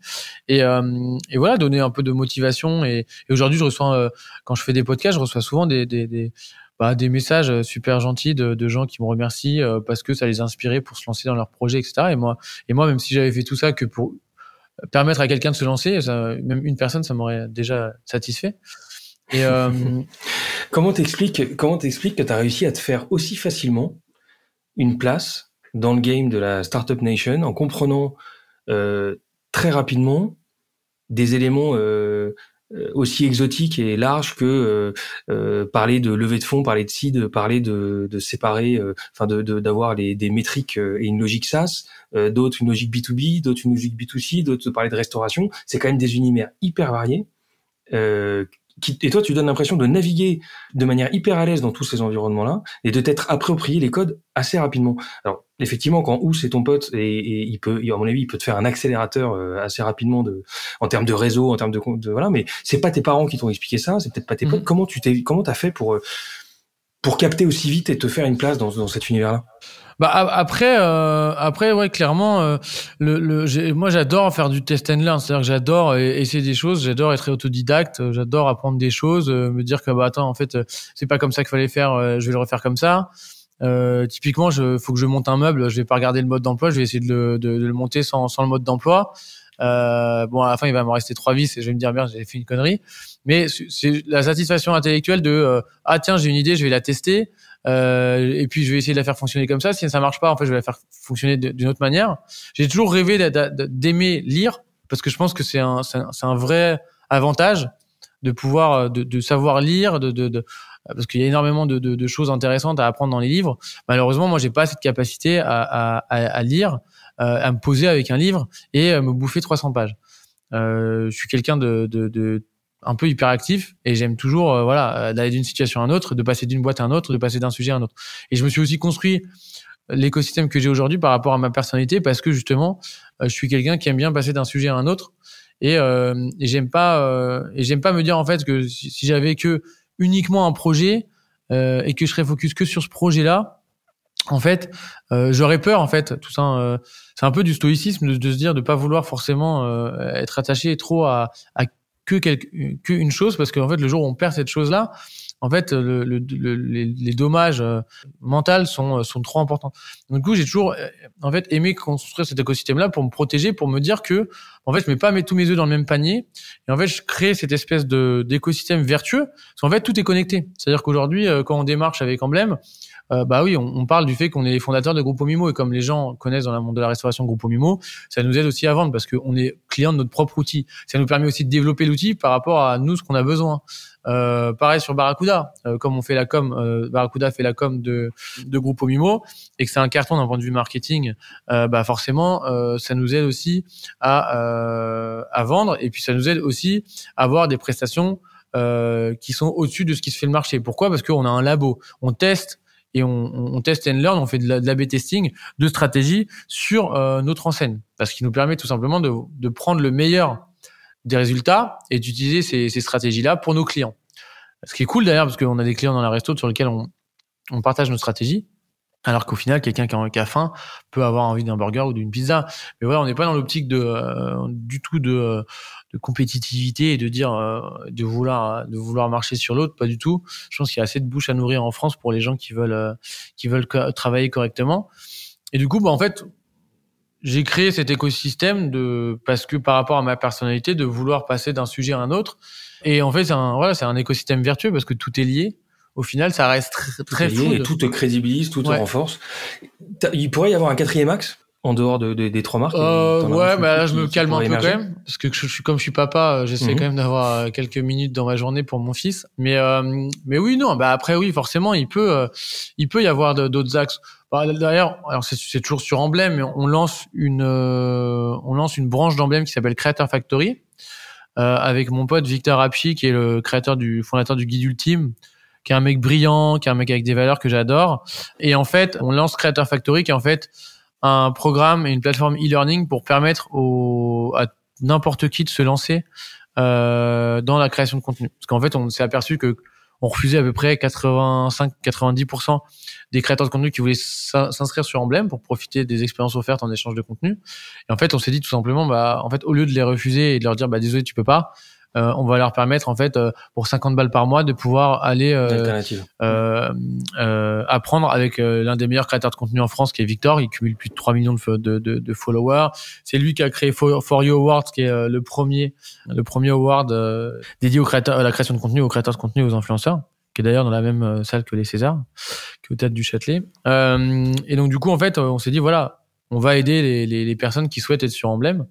Et, et voilà, donner un peu de motivation. Et, aujourd'hui, je reçois quand je fais des podcasts, je reçois souvent des des, des, bah, des messages super gentils de, de, gens qui me remercient parce que ça les a inspirés pour se lancer dans leur projet, etc. Et moi, et moi, même si j'avais fait tout ça que pour permettre à quelqu'un de se lancer, même une personne, ça m'aurait déjà satisfait. Et euh... comment t'expliques comment t'expliques que tu as réussi à te faire aussi facilement une place dans le game de la startup nation en comprenant euh, très rapidement des éléments euh aussi exotiques et larges que euh, euh, parler de levée de fonds, parler de seed, parler de, de séparer, enfin de d'avoir de, des métriques et une logique SaaS, d'autres une logique B2B, d'autres une logique B2C, d'autres parler de restauration. C'est quand même des univers hyper variés euh, et toi, tu donnes l'impression de naviguer de manière hyper à l'aise dans tous ces environnements-là et de t'être approprié les codes assez rapidement. Alors, effectivement, quand Ous c'est ton pote et, il peut, à mon avis, il peut te faire un accélérateur euh, assez rapidement de, en termes de réseau, en termes de, de voilà. Mais c'est pas tes parents qui t'ont expliqué ça, c'est peut-être pas tes potes. Mmh. Comment tu t'es, comment t'as fait pour euh, pour capter aussi vite et te faire une place dans, dans cet univers-là? Bah après, euh, après ouais, clairement, euh, le, le moi j'adore faire du test and learn, c'est-à-dire que j'adore essayer des choses, j'adore être autodidacte, j'adore apprendre des choses, euh, me dire que bah attends en fait c'est pas comme ça qu'il fallait faire, je vais le refaire comme ça. Typiquement, je faut que je monte un meuble, je vais pas regarder le mode d'emploi, je vais essayer de le, de, de le monter sans, sans le mode d'emploi. Euh, bon, à la fin, il va me rester trois vis et je vais me dire bien, j'ai fait une connerie. Mais c'est la satisfaction intellectuelle de ah tiens, j'ai une idée, je vais la tester. Euh, et puis je vais essayer de la faire fonctionner comme ça. Si ça marche pas, en fait, je vais la faire fonctionner d'une autre manière. J'ai toujours rêvé d'aimer lire parce que je pense que c'est un, c'est un, vrai avantage de pouvoir euh, de, de savoir lire, de, de parce qu'il y a énormément de, de, choses intéressantes à apprendre dans les livres. Malheureusement, moi, j'ai pas cette capacité à, à, à lire, euh, à me poser avec un livre et me bouffer 300 pages. Euh, je suis quelqu'un de, de, de un peu hyperactif et j'aime toujours euh, voilà euh, d'aller d'une situation à une autre, de passer d'une boîte à une autre, de passer d'un sujet à un autre. Et je me suis aussi construit l'écosystème que j'ai aujourd'hui par rapport à ma personnalité parce que justement euh, je suis quelqu'un qui aime bien passer d'un sujet à un autre et, euh, et j'aime pas et j'aime pas me dire en fait que si, j'avais que uniquement un projet et que je serais focus que sur ce projet là en fait, j'aurais peur en fait. Tout ça, c'est un peu du stoïcisme de, se dire de pas vouloir forcément être attaché trop à, à que quelque, que une chose parce qu'en fait le jour où on perd cette chose là en fait le, le, les, les, dommages euh, mentaux sont sont trop importants. Donc du coup j'ai toujours euh, en fait aimé construire cet écosystème là pour me protéger pour me dire que en fait je mets pas mes, tous mes œufs dans le même panier et en fait je crée cette espèce de d'écosystème vertueux. Parce qu'en fait tout est connecté. C'est à dire qu'aujourd'hui euh, quand on démarche avec Emblème euh, bah oui, on, on parle du fait qu'on est les fondateurs de Grupo Mimo et comme les gens connaissent dans le monde de la restauration Grupo Mimo, ça nous aide aussi à vendre parce qu'on est client de notre propre outil. Ça nous permet aussi de développer l'outil par rapport à nous ce qu'on a besoin. Euh, pareil sur Barracuda, euh, comme on fait la com, euh, Barracuda fait la com de, de Grupo Mimo et que c'est un carton d'un point de vue marketing, euh, bah forcément ça nous aide aussi à, à vendre et puis ça nous aide aussi à avoir des prestations qui sont au-dessus de ce qui se fait le marché. Pourquoi? Parce qu'on a un labo, on teste et on, on teste and learn, on fait de l'A-B testing de stratégie sur euh, notre enseigne, parce qu'il nous permet tout simplement de, de, prendre le meilleur des résultats et d'utiliser ces, ces stratégies-là pour nos clients. Ce qui est cool d'ailleurs, parce qu'on a des clients dans la resto sur lesquels on, on partage nos stratégies, alors qu'au final, quelqu'un qui a faim peut avoir envie d'un burger ou d'une pizza. Mais voilà, on n'est pas dans l'optique de euh, du tout de, de, compétitivité et de dire euh, de vouloir de vouloir marcher sur l'autre, pas du tout. Je pense qu'il y a assez de bouches à nourrir en France pour les gens qui veulent euh, qui veulent travailler correctement. Et du coup, bah en fait, j'ai créé cet écosystème de parce que par rapport à ma personnalité, de vouloir passer d'un sujet à un autre. Et en fait, c'est un voilà, c'est un écosystème vertueux parce que tout est lié au final, ça reste très, très Et tout te crédibilise, tout te renforce. Il pourrait y avoir un quatrième axe en dehors de, des trois marques euh, Ouais, bah là je me calme un peu quand même parce que je suis comme je suis papa, euh, j'essaie mhm. quand même d'avoir euh, quelques minutes dans ma journée pour mon fils. Mais euh, mais oui non, bah après oui forcément il peut il peut y avoir d'autres axes. Bah, D'ailleurs, alors c'est toujours sur Emblème, mais on lance une on lance une branche d'Emblème qui s'appelle Creator Factory avec mon pote Victor Apchi qui est le créateur du fondateur du guide ultime qui est un mec brillant, qui est un mec avec des valeurs que j'adore. Et en fait, on lance Creator Factory qui est en fait un programme et une plateforme e-learning pour permettre au, à n'importe qui de se lancer euh, dans la création de contenu. Parce qu'en fait, on s'est aperçu que on refusait à peu près 85-90% des créateurs de contenu qui voulaient s'inscrire sur Emblem pour profiter des expériences offertes en échange de contenu. Et en fait, on s'est dit tout simplement, bah, en fait, au lieu de les refuser et de leur dire, bah, désolé, tu peux pas, euh, on va leur permettre en fait euh, pour 50 balles par mois de pouvoir aller euh, apprendre avec l'un des meilleurs créateurs de contenu en France qui est Victor. Il cumule plus de 3 millions de, de, de, followers. C'est lui qui a créé For, You Awards qui est le premier le premier award dédié aux créateurs, à la création de contenu aux créateurs de contenu aux influenceurs qui est d'ailleurs dans la même salle que les Césars, qui est au théâtre du Châtelet. et donc du coup, en fait, on s'est dit voilà, on va aider les, les, les, personnes qui souhaitent être sur Emblème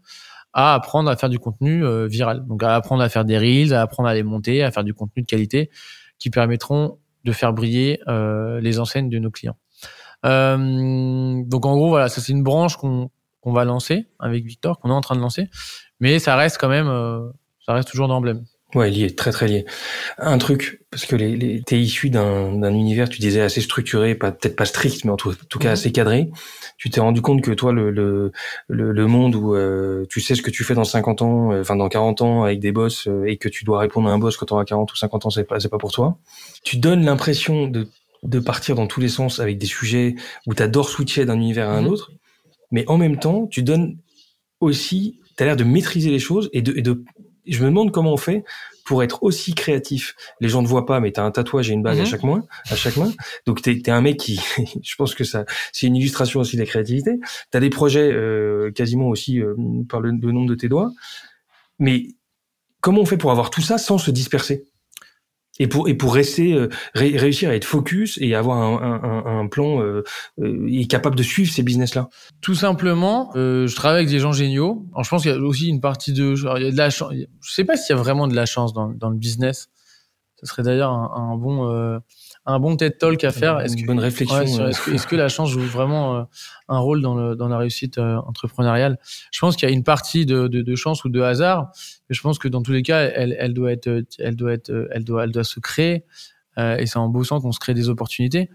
à apprendre à faire du contenu euh, viral. Donc à apprendre à faire des reels, à apprendre à les monter, à faire du contenu de qualité qui permettront de faire briller euh, les enseignes de nos clients. Euh, donc en gros voilà, ça c'est une branche qu'on qu'on va lancer avec Victor, qu'on est en train de lancer, mais ça reste quand même, euh, ça reste toujours d'emblème. Ouais, lié, très très lié. Un truc, parce que les, les, t'es issu d'un, d'un univers, tu disais assez structuré, pas peut-être pas strict, mais en tout, cas mhm. assez cadré. Tu t'es rendu compte que toi, le le, le, monde où euh, tu sais ce que tu fais dans 50 ans, euh, enfin dans 40 ans avec des boss, euh, et que tu dois répondre à un boss quand tu auras 40 ou 50 ans, c'est pas c'est pas pour toi. Tu donnes l'impression de de partir dans tous les sens avec des sujets où tu adores switcher d'un univers à un mhm. autre, mais en même temps, tu donnes aussi, tu as l'air de maîtriser les choses et de, et de je me demande comment on fait pour être aussi créatif. Les gens ne voient pas, mais tu as un tatouage et une bague à mhm. chaque main, à chaque main. Donc tu es, un mec qui, je pense que ça, c'est une illustration aussi de la créativité. Tu as des projets euh, quasiment aussi euh, par le, le nombre de tes doigts. Mais comment on fait pour avoir tout ça sans se disperser? Et pour et pour rester euh, réussir à être focus et avoir un, un, un plan euh, euh, et capable de suivre ces business là tout simplement euh, je travaille avec des gens géniaux. Alors, je pense qu'il y a aussi une partie de il y a de la chance je sais pas s'il y a vraiment de la chance dans, dans le business. Ce serait d'ailleurs un, un, bon euh, un bon TED Talk à faire. Est-ce une bonne réflexion. est-ce, que, la chance joue vraiment euh, un rôle dans, le, dans la réussite euh, entrepreneuriale? Je pense qu'il y a une partie de, de, de, chance ou de hasard, mais je pense que dans tous les cas, elle, elle doit être, elle doit être, elle doit, elle doit se créer. Euh, et c'est en bossant qu'on se crée des opportunités.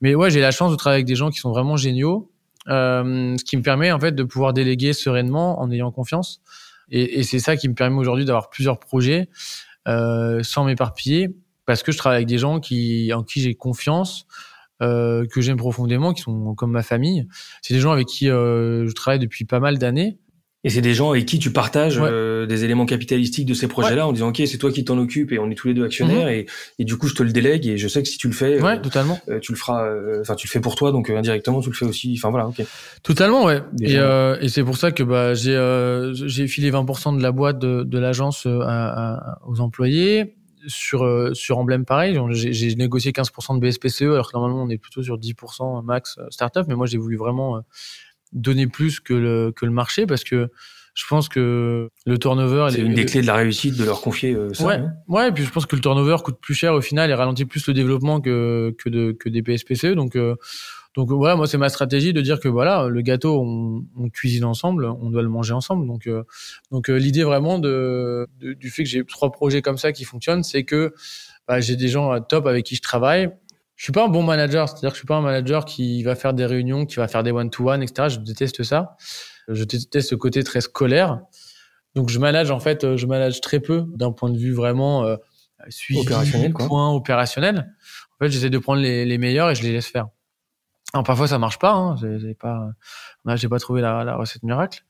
Mais ouais, j'ai la chance de travailler avec des gens qui sont vraiment géniaux, euh, ce qui me permet en fait de pouvoir déléguer sereinement en ayant confiance. Et, et c'est ça qui me permet aujourd'hui d'avoir plusieurs projets euh, sans m'éparpiller parce que je travaille avec des gens qui, en qui j'ai confiance, euh, que j'aime profondément, qui sont comme ma famille. C'est des gens avec qui euh, je travaille depuis pas mal d'années. Et c'est des gens avec qui tu partages euh, des éléments capitalistiques de ces projets-là en disant ok c'est toi qui t'en occupe et on est tous les deux actionnaires mhm. et, et, du coup je te le délègue et je sais que si tu le fais ouais, totalement. tu le feras enfin tu le fais pour toi donc indirectement tu le fais aussi enfin voilà ok totalement ouais et, et c'est pour ça que bah j'ai j'ai filé 20% de la boîte de, de l'agence aux employés sur euh, sur Emblème pareil, j'ai négocié 15% de BSPCE alors que normalement on est plutôt sur 10% max euh, startup, mais moi j'ai voulu vraiment euh, donner plus que le que le marché parce que je pense que le turnover c'est une des clés de la réussite de leur confier ça. Ouais, ouais, et puis je pense que le turnover coûte plus cher au final et ralentit plus le développement que que de que des BSPCE donc donc voilà, moi c'est ma stratégie de dire que voilà, le gâteau on, on cuisine ensemble, on doit le manger ensemble. Donc euh, donc euh, l'idée vraiment de, du fait que j'ai trois projets comme ça qui fonctionnent, c'est que bah, j'ai des gens top avec qui je travaille. Je suis pas un bon manager, c'est-à-dire que je suis pas un manager qui va faire des réunions, qui va faire des one-to-one, etc. Je déteste ça. Je déteste ce côté très scolaire. Donc je manage en fait, je manage très peu d'un point de vue vraiment euh, suivi, opérationnel, quoi. point opérationnel. En fait, j'essaie de prendre les, les meilleurs et je les laisse faire. Alors, parfois ça marche pas, hein, j'ai pas, j'ai pas trouvé la, recette miracle.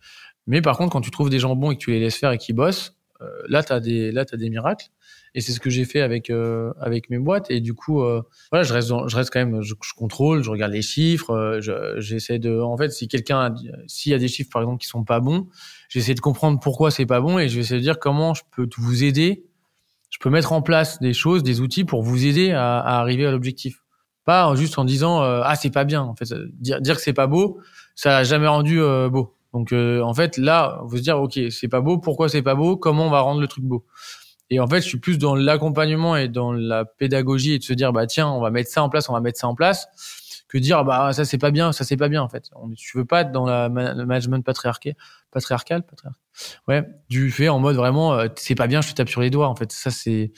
Mais par contre, quand tu trouves des gens bons et que tu les laisses faire et qu'ils bossent, euh, là t'as des, là t'as des miracles. Et c'est ce que j'ai fait avec euh, avec mes boîtes. Et du coup, euh, voilà, je reste, je reste quand même, je, je, contrôle, je regarde les chiffres, euh, j'essaie de, en fait, si quelqu'un, s'il y a des chiffres par exemple qui sont pas bons, j'essaie de comprendre pourquoi c'est pas bon et je vais essayer de dire comment je peux vous aider je peux mettre en place des choses, des outils pour vous aider à, à arriver à l'objectif. Pas juste en disant euh, ah c'est pas bien. En fait, dire, dire que c'est pas beau, ça a jamais rendu euh, beau. Donc euh, en fait là, vous se dire ok c'est pas beau, pourquoi c'est pas beau, comment on va rendre le truc beau? Et en fait, je suis plus dans l'accompagnement et dans la pédagogie et de se dire bah tiens on va mettre ça en place, on va mettre ça en place que dire bah ça c'est pas bien, ça c'est pas bien en fait. On, tu veux pas être dans le management patriarcal, patriarcal, patriarcal? Ouais, du fait en mode vraiment c'est pas bien, je te tape sur les doigts en fait. Ça c'est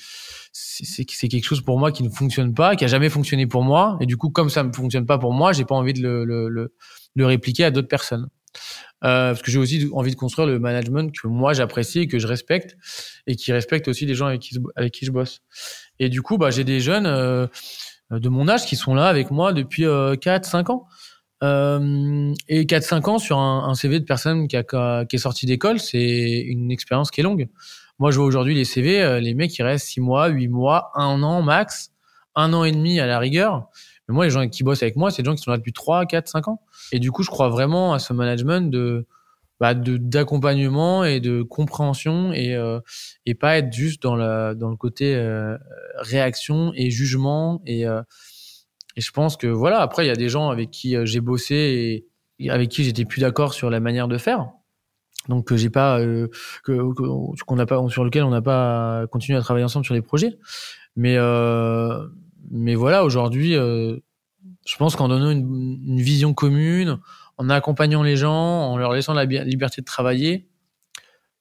c'est quelque chose pour moi qui ne fonctionne pas, qui a jamais fonctionné pour moi. Et du coup, comme ça ne fonctionne pas pour moi, j'ai pas envie de le, le, le, répliquer à d'autres personnes. Euh, parce que j'ai aussi envie de construire le management que moi j'apprécie et que je respecte et qui respecte aussi les gens avec qui, avec qui je bosse. Et du coup, bah, j'ai des jeunes euh, de mon âge qui sont là avec moi depuis euh, 4, 5 ans. Euh, et 4-5 ans sur un, un, CV de personne qui, a, qui est sorti d'école, c'est une expérience qui est longue. Moi, je vois aujourd'hui les CV, euh, les mecs, ils restent 6 mois, 8 mois, 1 an max, un an et demi à la rigueur. Mais moi, les gens qui bossent avec moi, c'est des gens qui sont là depuis 3, 4, 5 ans. Et du coup, je crois vraiment à ce management de bah, d'accompagnement et de compréhension et euh, et pas être juste dans la dans le côté euh, réaction et jugement et euh, et je pense que voilà après il y a des gens avec qui euh, j'ai bossé et avec qui j'étais plus d'accord sur la manière de faire. Donc que j'ai pas euh, n'a pas sur lequel on n'a pas continué à travailler ensemble sur les projets. Mais euh, mais voilà aujourd'hui je pense qu'en donnant une, une, vision commune en accompagnant les gens en leur laissant la liberté de travailler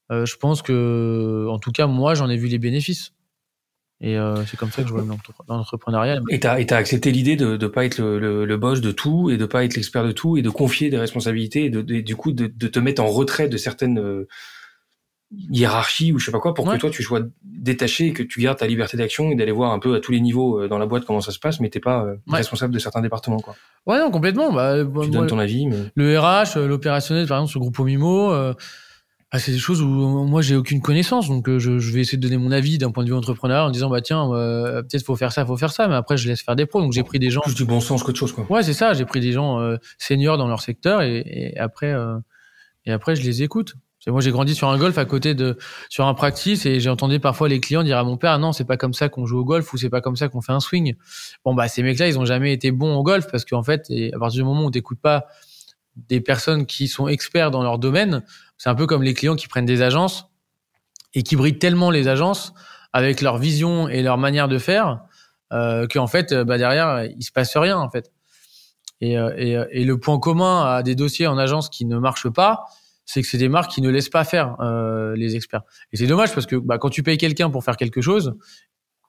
je pense que en tout cas moi j'en ai vu les bénéfices et euh, c'est comme ça que je vois l'entrepreneuriat. Et tu as, accepté l'idée de ne pas être le, le, le, boss de tout et de pas être l'expert de tout et de confier des responsabilités et, de, de du coup de, de, te mettre en retrait de certaines euh, hiérarchies ou je sais pas quoi pour ouais. que toi tu sois détaché et que tu gardes ta liberté d'action et d'aller voir un peu à tous les niveaux euh, dans la boîte comment ça se passe mais t'es pas euh, ouais. responsable de certains départements quoi. Ouais non complètement. Bah, tu donnes ton avis mais... Le RH, l'opérationnel par exemple sur le groupe Omimo ah, c'est des choses où moi j'ai aucune connaissance, donc euh, je, je, vais essayer de donner mon avis d'un point de vue entrepreneur en disant bah tiens euh, peut-être faut faire ça, faut faire ça, mais après je laisse faire des pros. Donc j'ai pris des gens plus du bon sens qu'autre chose quoi. Ouais c'est ça, j'ai pris des gens euh, seniors dans leur secteur et, et après euh, et après je les écoute. Moi j'ai grandi sur un golf à côté de sur un practice et j'ai entendu parfois les clients dire à mon père ah non c'est pas comme ça qu'on joue au golf ou c'est pas comme ça qu'on fait un swing. Bon bah ces mecs là ils ont jamais été bons au golf parce qu'en fait et à partir du moment où t'écoutes pas des personnes qui sont experts dans leur domaine, c'est un peu comme les clients qui prennent des agences et qui brident tellement les agences avec leur vision et leur manière de faire euh, qu'en fait, bah derrière, il se passe rien en fait. Et, euh, et, le point commun à des dossiers en agence qui ne marchent pas, c'est que c'est des marques qui ne laissent pas faire euh, les experts. Et c'est dommage parce que bah, quand tu payes quelqu'un pour faire quelque chose,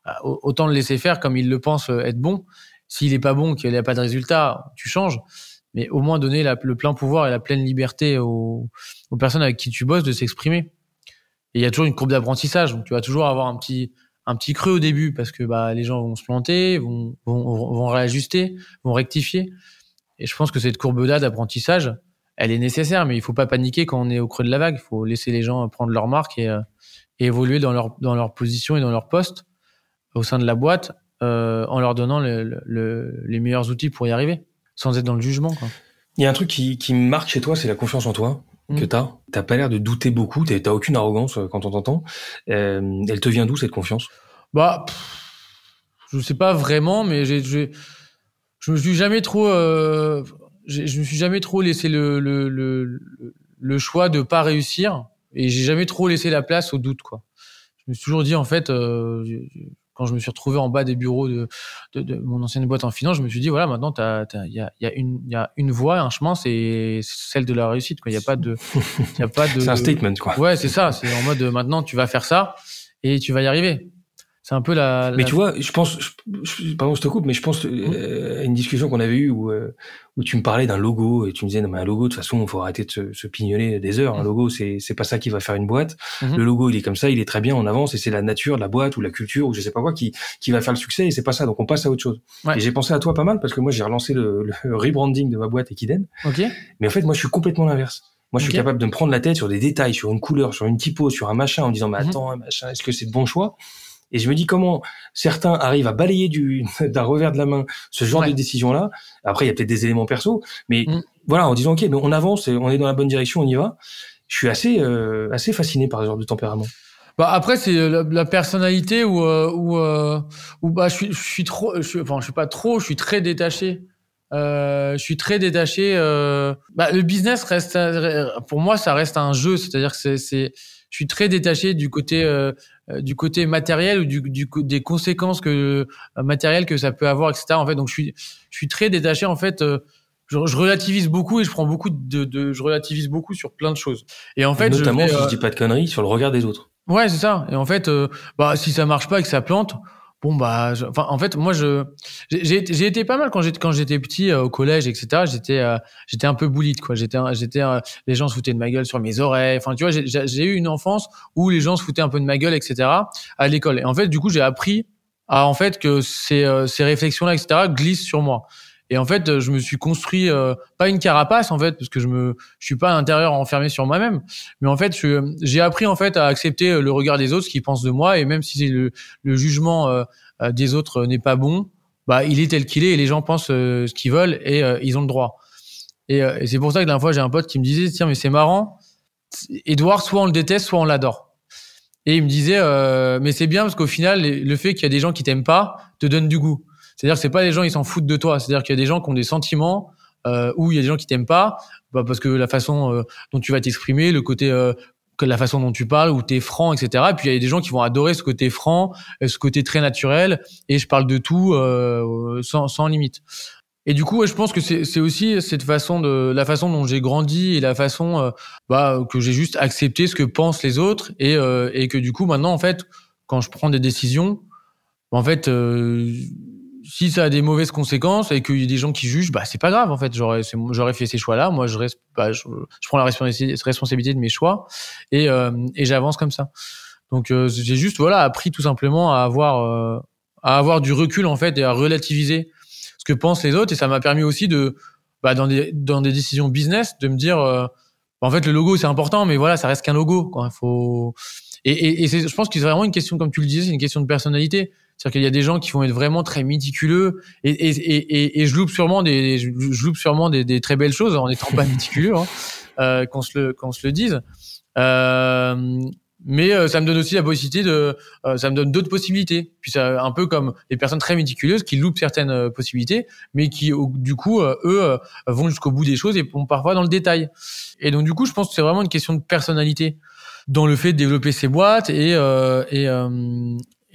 bah, autant le laisser faire comme il le pense être bon. S'il est pas bon, qu'il n'y a pas de résultat, tu changes mais au moins donner le plein pouvoir et la pleine liberté aux, aux personnes avec qui tu bosses de s'exprimer. Et il y a toujours une courbe d'apprentissage, donc tu vas toujours avoir un petit un petit creux au début parce que bah les gens vont se planter, vont vont, réajuster, vont rectifier. Et je pense que cette courbe là d'apprentissage, elle est nécessaire, mais il faut pas paniquer quand on est au creux de la vague. Il faut laisser les gens prendre leur marque et, euh, et évoluer dans leur dans leur position et dans leur poste au sein de la boîte euh, en leur donnant le, le, les meilleurs outils pour y arriver sans être dans le jugement. Quoi. Il y a un truc qui, qui me marque chez toi, c'est la confiance en toi mm. que t'as. T'as pas l'air de douter beaucoup, t'as aucune arrogance euh, quand on t'entend. Euh, elle te vient d'où cette confiance? Bah, pff, je sais pas vraiment, mais j'ai, je me suis jamais trop, euh, je me suis jamais trop laissé le, le, le, le choix de pas réussir, et j'ai jamais trop laissé la place au doute, quoi. Je me suis toujours dit en fait. Euh, quand je me suis retrouvé en bas des bureaux de, de, de mon ancienne boîte en finance, je me suis dit voilà maintenant il y a, y a y a une voie, un chemin, c'est celle de la réussite. Il y a pas de il y a pas de. c'est un statement quoi. Ouais c'est ça. C'est en mode maintenant tu vas faire ça et tu vas y arriver. C'est un peu la, la, Mais tu vois, je pense, je, je, pardon, je te coupe, mais je pense euh, à une discussion qu'on avait eue où, euh, où tu me parlais d'un logo et tu me disais non mais un logo de toute façon il faut arrêter de se, se pignoler des heures. Un logo c'est c'est pas ça qui va faire une boîte. Mm -hmm. Le logo il est comme ça, il est très bien, on avance et c'est la nature de la boîte ou la culture ou je sais pas quoi qui qui va faire le succès et c'est pas ça. Donc on passe à autre chose. Ouais. Et j'ai pensé à toi pas mal parce que moi j'ai relancé le, le rebranding de ma boîte Equiden. Ok. Mais en fait moi je suis complètement l'inverse. Moi, je suis okay. capable de me prendre la tête sur des détails, sur une couleur, sur une typo, sur un machin, en me disant, mais attends, mm -hmm. machin, est-ce que c'est le bon choix? Et je me dis comment certains arrivent à balayer du d'un revers de la main ce genre ouais. de décision là. Après, il y a peut-être des éléments perso, mais mm. voilà, en disant ok, mais on avance, on est dans la bonne direction, on y va. Je suis assez euh, assez fasciné par ce genre de tempérament. Bah après c'est la, la, personnalité ou ou ou bah je suis je suis trop je suis, enfin je suis pas trop je suis très détaché euh, je suis très détaché. Euh, bah, le business reste, pour moi, ça reste un jeu. C'est-à-dire que c'est, c'est, je suis très détaché du côté, euh, du côté matériel ou du, du des conséquences que euh, matérielles que ça peut avoir, etc. En fait, donc je suis, je suis très détaché. En fait, euh, je, je, relativise beaucoup et je prends beaucoup de, de, je relativise beaucoup sur plein de choses. Et en fait, notamment, je, si je dis pas de conneries, sur le regard des autres. Ouais, c'est ça. Et en fait, bah si ça marche pas et que ça plante bon bah enfin en fait moi je j'ai été pas mal quand j'étais quand j'étais petit euh, au collège etc j'étais euh, j'étais un peu boulite quoi. J'étais j'étais euh, les gens se foutaient de ma gueule sur mes oreilles. Enfin tu vois j'ai j'ai eu une enfance où les gens se foutaient un peu de ma gueule etc à l'école. Et en fait du coup j'ai appris à en fait que ces ces réflexions là etc glissent sur moi et en fait, je me suis construit euh, pas une carapace en fait, parce que je me, je suis pas à l'intérieur enfermé sur moi-même, mais en fait, j'ai appris en fait à accepter le regard des autres, ce qu'ils pensent de moi, et même si le, le jugement euh, euh, des autres n'est pas bon, bah il est tel qu'il est, et les gens pensent ce qu'ils veulent, et ils ont le droit. Et, et c'est pour ça que la fois, j'ai un pote qui me disait, tiens, mais c'est marrant, Edouard, soit on le déteste, soit on l'adore. Et il me disait, mais c'est bien parce qu'au final, le fait qu'il y a des gens qui t'aiment pas te donne du goût. C'est-à-dire que c'est pas les gens ils s'en foutent de toi. C'est-à-dire qu'il y a des gens qui ont des sentiments euh, ou il y a des gens qui t'aiment pas bah parce que la façon euh, dont tu vas t'exprimer, le côté euh, la façon dont tu parles, où tu es franc, etc. Et puis il y a des gens qui vont adorer ce côté franc, euh, ce côté très naturel, et je parle de tout euh, sans, sans limite. Et du coup, je pense que c'est aussi cette façon de la façon dont j'ai grandi et la façon euh, bah, que j'ai juste accepté ce que pensent les autres et, et que du coup maintenant en fait, quand je prends des décisions, en fait, si ça a des mauvaises conséquences et qu'il y a des gens qui jugent, bah c'est pas grave en fait. J'aurais fait ces choix-là. Moi, je reste, bah, je, prends la responsabilité de mes choix et euh, et j'avance comme ça. Donc euh, j'ai juste voilà appris tout simplement à avoir euh, à avoir du recul en fait et à relativiser ce que pensent les autres et ça m'a permis aussi de bah, dans des dans des décisions business de me dire euh, en fait le logo c'est important mais voilà ça reste qu'un logo quoi. Faut et, et, et je pense que c'est vraiment une question comme tu le disais c'est une question de personnalité c'est-à-dire qu'il y a des gens qui vont être vraiment très méticuleux et, et, et, et je loupe sûrement des, je loupe sûrement des, des très belles choses en n'étant pas méticuleux, hein, euh, qu'on se le, qu'on se le dise. Euh, mais euh, ça me donne aussi la possibilité de, euh, ça me donne d'autres possibilités. Puis ça, un peu comme les personnes très méticuleuses qui loupent certaines euh, possibilités, mais qui du coup eux vont jusqu'au bout des choses et vont parfois dans le détail. Et donc du coup, je pense que c'est vraiment une question de personnalité dans le fait de développer ces boîtes et et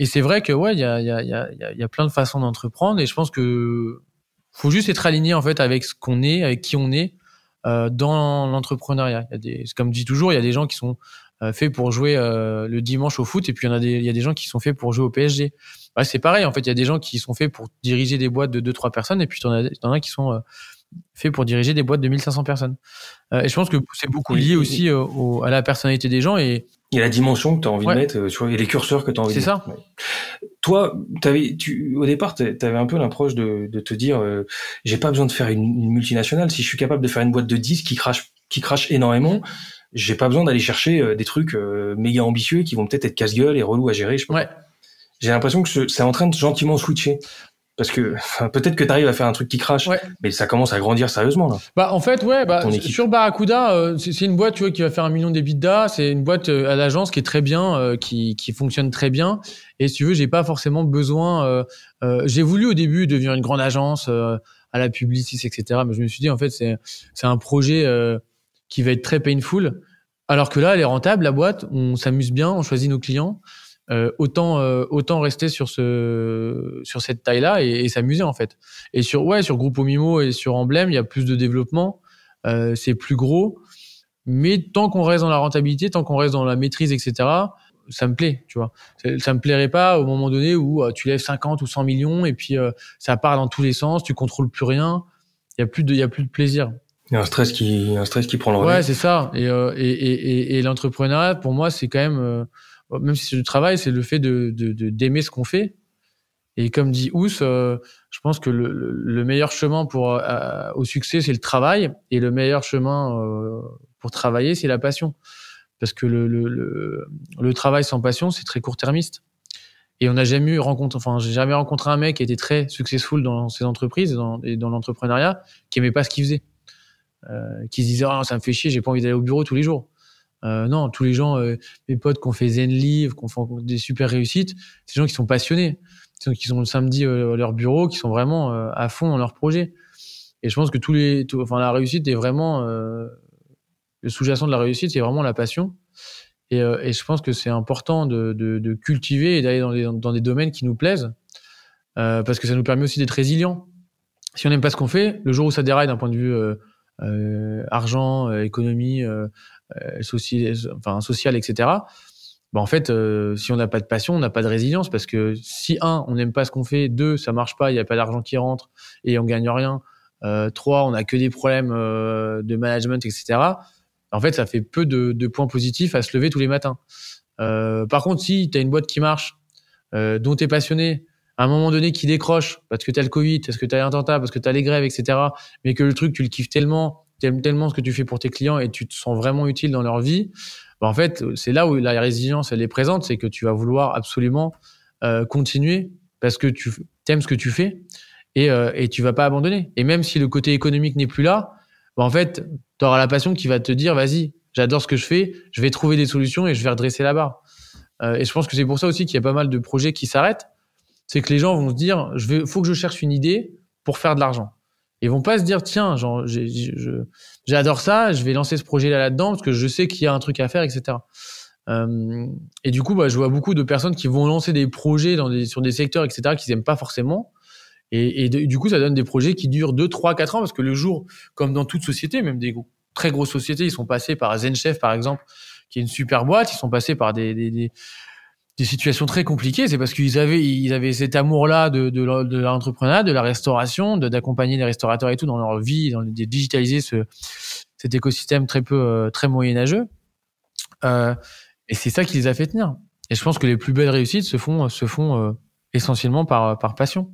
et c'est vrai que ouais, il y a, y, a, y, a, y a plein de façons d'entreprendre et je pense que faut juste être aligné en fait avec ce qu'on est, avec qui on est euh, dans l'entrepreneuriat. Il y a des, comme je dis toujours, il y a des gens qui sont euh, faits pour jouer euh, le dimanche au foot et puis il y en a des, il y a des gens qui sont faits pour jouer au PSG. C'est pareil en fait, il y a des gens qui sont faits pour diriger des boîtes de deux trois personnes et puis il y en a, qui sont faits pour diriger des boîtes de 1500 personnes. Et je pense que c'est beaucoup lié aussi au, à la personnalité des gens et il y a la dimension que tu as envie de mettre euh, et les curseurs que tu as envie de mettre. C'est ça. Toi, avais, tu, au départ, tu avais un peu l'approche de, de, te dire euh, j'ai pas besoin de faire une, une, multinationale. Si je suis capable de faire une boîte de 10 qui crache, qui crache énormément, j'ai pas besoin d'aller chercher euh, des trucs euh, méga ambitieux qui vont peut-être être, casse-gueule et relou à gérer. Je ouais. J'ai l'impression que c'est en train de gentiment switcher. Parce que peut-être que tu arrives à faire un truc qui crache, ouais. mais ça commence à grandir sérieusement là. Bah en fait ouais, bah, sur Barracuda, euh, c'est une boîte tu vois qui va faire un million d'EBITDA, c'est une boîte euh, à l'agence qui est très bien, euh, qui, qui fonctionne très bien. Et si tu veux, j'ai pas forcément besoin. J'ai voulu au début devenir une grande agence à la Publicis, etc. Mais je me suis dit en fait c'est c'est un projet qui va être très painful. Alors que là, elle est rentable la boîte, on s'amuse bien, on choisit nos clients. Euh, autant euh, autant rester sur ce sur cette taille là et, et s'amuser en fait. Et sur ouais sur Grupo Mimo et sur Emblème il y a plus de développement. Euh, c'est plus gros. Mais tant qu'on reste dans la rentabilité tant qu'on reste dans la maîtrise etc ça me plaît tu vois. Ça me plairait pas au moment donné où tu lèves 50 ou 100 millions et puis ça part dans tous les sens tu contrôles plus rien. Il y a plus de il y a plus de plaisir. Il y a un stress qui un stress qui prend le relais. Ouais c'est ça. Et et, et, et l'entrepreneuriat pour moi c'est quand même même si c'est du travail, c'est le fait de d'aimer ce qu'on fait. Et comme dit Ous, euh, je pense que le, le meilleur chemin pour euh, au succès, c'est le travail, et le meilleur chemin euh, pour travailler, c'est la passion. Parce que le, le, le travail sans passion, c'est très court-termiste. Et on n'a jamais eu rencontre, enfin, j'ai jamais rencontré un mec qui était très successful dans ses entreprises dans, et dans l'entrepreneuriat, qui aimait pas ce qu'il faisait, euh, qui se disait, oh, ça me fait chier, j'ai pas envie d'aller au bureau tous les jours. Non, tous les gens, mes potes qui ont fait Zen Live, qui ont fait des super réussites, c'est des gens qui sont passionnés, qui sont le samedi à leur bureau, qui sont vraiment à fond dans leur projet. Et je pense que tous les, enfin, la réussite est vraiment le sous-jacent de la réussite, c'est vraiment la passion. Et, et, je pense que c'est important de, de, de, cultiver et d'aller dans des, dans des domaines qui nous plaisent, parce que ça nous permet aussi d'être résilients si on n'aime pas ce qu'on fait, le jour où ça déraille d'un point de vue euh, euh, argent, euh, économie, social, enfin social, etc. Bah en fait, si on n'a pas de passion, on n'a pas de résilience parce que si un, on n'aime pas ce qu'on fait, deux, ça marche pas, il n'y a pas d'argent qui rentre et on gagne rien. trois, on a que des problèmes de management, etc. En fait, ça fait peu de, de, points positifs à se lever tous les matins. par contre, si tu as une boîte qui marche, dont tu es passionné, à un moment donné qui décroche parce que tu as le Covid, parce que tu as l'attentat, parce que tu as les grèves, etc. Mais que le truc, tu le kiffes tellement, tu tellement ce que tu fais pour tes clients et tu te sens vraiment utile dans leur vie, bah en fait, c'est là où la résilience, elle est présente, c'est que tu vas vouloir absolument euh, continuer parce que tu aimes ce que tu fais et, euh, et tu vas pas abandonner. Et même si le côté économique n'est plus là, bah en fait, tu auras la passion qui va te dire, vas-y, j'adore ce que je fais, je vais trouver des solutions et je vais redresser la barre. Euh, et je pense que c'est pour ça aussi qu'il y a pas mal de projets qui s'arrêtent c'est que les gens vont se dire, je faut que je cherche une idée pour faire de l'argent. Ils vont pas se dire, tiens, j'adore ça, je vais lancer ce projet là là-dedans parce que je sais qu'il y a un truc à faire, etc. Euh, et du coup, bah, je vois beaucoup de personnes qui vont lancer des projets sur des secteurs, etc., qu'ils aiment pas forcément. Et, du coup, ça donne des projets qui durent 2, 3, 4 ans parce que le jour, comme dans toute société, même des très grosses sociétés, ils sont passés par ZenChef, par exemple, qui est une super boîte, ils sont passés par des des situations très compliquées, c'est parce qu'ils avaient ils avaient cet amour-là de de, l'entrepreneuriat, de la restauration, d'accompagner les restaurateurs et tout dans leur vie, de digitaliser ce cet écosystème très peu euh, très moyenâgeux. Euh, et c'est ça qui les a fait tenir. Et je pense que les plus belles réussites se font se font euh, essentiellement par par passion.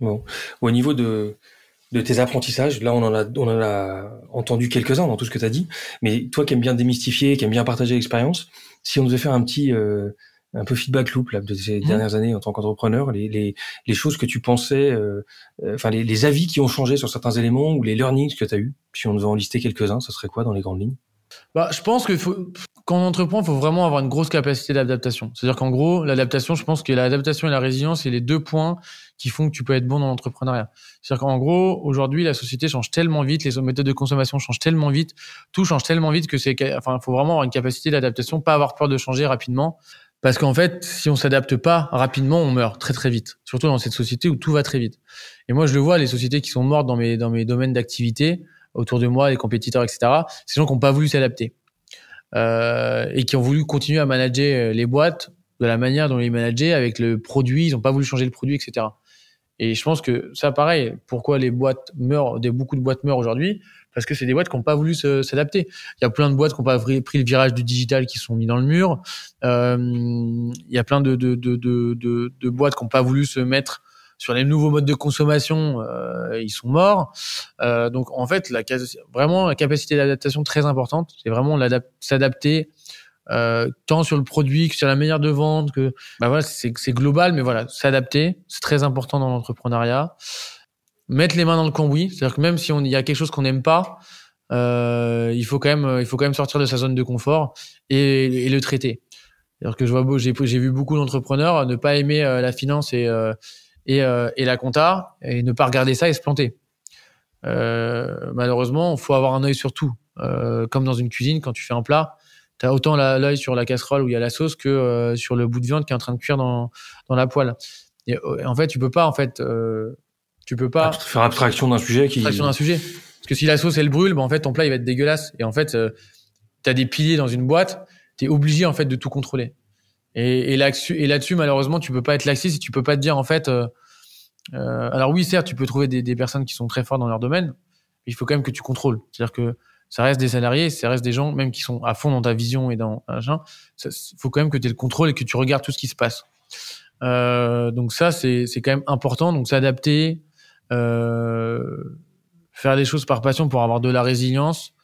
Bon, au niveau de de tes apprentissages, là on en a on en a entendu quelques-uns dans tout ce que tu as dit, mais toi qui aimes bien démystifier, qui aimes bien partager l'expérience, si on devait faire un petit euh, un peu feedback loop là, de ces mmh. dernières années en tant qu'entrepreneur, les, les, les, choses que tu pensais, euh, euh, enfin les, les, avis qui ont changé sur certains éléments ou les learnings que tu as eu. Si on devait en lister quelques-uns, ça serait quoi dans les grandes lignes? Bah, je pense que faut, quand on entreprend, il faut vraiment avoir une grosse capacité d'adaptation. C'est-à-dire qu'en gros, l'adaptation, je pense que l'adaptation et la résilience, c'est les deux points qui font que tu peux être bon dans l'entrepreneuriat. C'est-à-dire qu'en gros, aujourd'hui, la société change tellement vite, les méthodes de consommation changent tellement vite, tout change tellement vite que c'est, enfin, faut vraiment avoir une capacité d'adaptation, pas avoir peur de changer rapidement. Parce qu'en fait, si on s'adapte pas rapidement, on meurt très très vite. Surtout dans cette société où tout va très vite. Et moi, je le vois, les sociétés qui sont mortes dans mes dans mes domaines d'activité autour de moi, les compétiteurs, etc. C'est gens qui n'ont pas voulu s'adapter euh, et qui ont voulu continuer à manager euh, les boîtes de la manière dont ils manageaient avec le produit. Ils n'ont pas voulu changer le produit, etc. Et je pense que ça, pareil. Pourquoi les boîtes meurent, beaucoup de boîtes meurent aujourd'hui parce que c'est des boîtes qui n'ont pas voulu s'adapter. Il y a plein de boîtes qui n'ont pas pris le virage du digital qui sont mis dans le mur. Euh, il y a plein de, de, de, de, de boîtes qui n'ont pas voulu se mettre sur les nouveaux modes de consommation, euh, ils sont morts. Euh, donc en fait, la, vraiment la capacité d'adaptation très importante, c'est vraiment s'adapter euh, tant sur le produit que sur la manière de vendre, que bah voilà, c'est global, mais voilà, s'adapter, c'est très important dans l'entrepreneuriat mettre les mains dans le cambouis. C'est-à-dire que même si on y a quelque chose qu'on n'aime pas, euh, il faut quand même, il faut quand même sortir de sa zone de confort et, et le traiter. C'est-à-dire que je vois, j'ai, j'ai vu beaucoup d'entrepreneurs ne pas aimer euh, la finance et euh, et, euh, et, la compta et ne pas regarder ça et se planter. Euh, malheureusement, il faut avoir un œil sur tout. comme dans une cuisine, quand tu fais un plat, tu as autant l'œil sur la casserole où il y a la sauce que sur le bout de viande qui est en train de cuire dans, dans la poêle. Et, en fait, tu peux pas en fait tu peux pas faire abstraction d'un sujet qui abstraction d'un sujet. Parce que si la sauce elle brûle, ben en fait ton plat il va être dégueulasse. Et en fait, euh, tu as des piliers dans une boîte, tu es obligé en fait de tout contrôler. Et, et là-dessus, et là-dessus malheureusement, tu peux pas être laxiste si tu peux pas te dire en fait. Euh, euh, alors oui, certes, tu peux trouver des, des, personnes qui sont très fortes dans leur domaine, mais il faut quand même que tu contrôles. C'est-à-dire que ça reste des salariés, ça reste des gens même qui sont à fond dans ta vision et dans machin. Il faut quand même que tu aies le contrôle et que tu regardes tout ce qui se passe. Euh, donc ça, c'est quand même important. Donc s'adapter, euh, faire des choses par passion pour avoir de la résilience,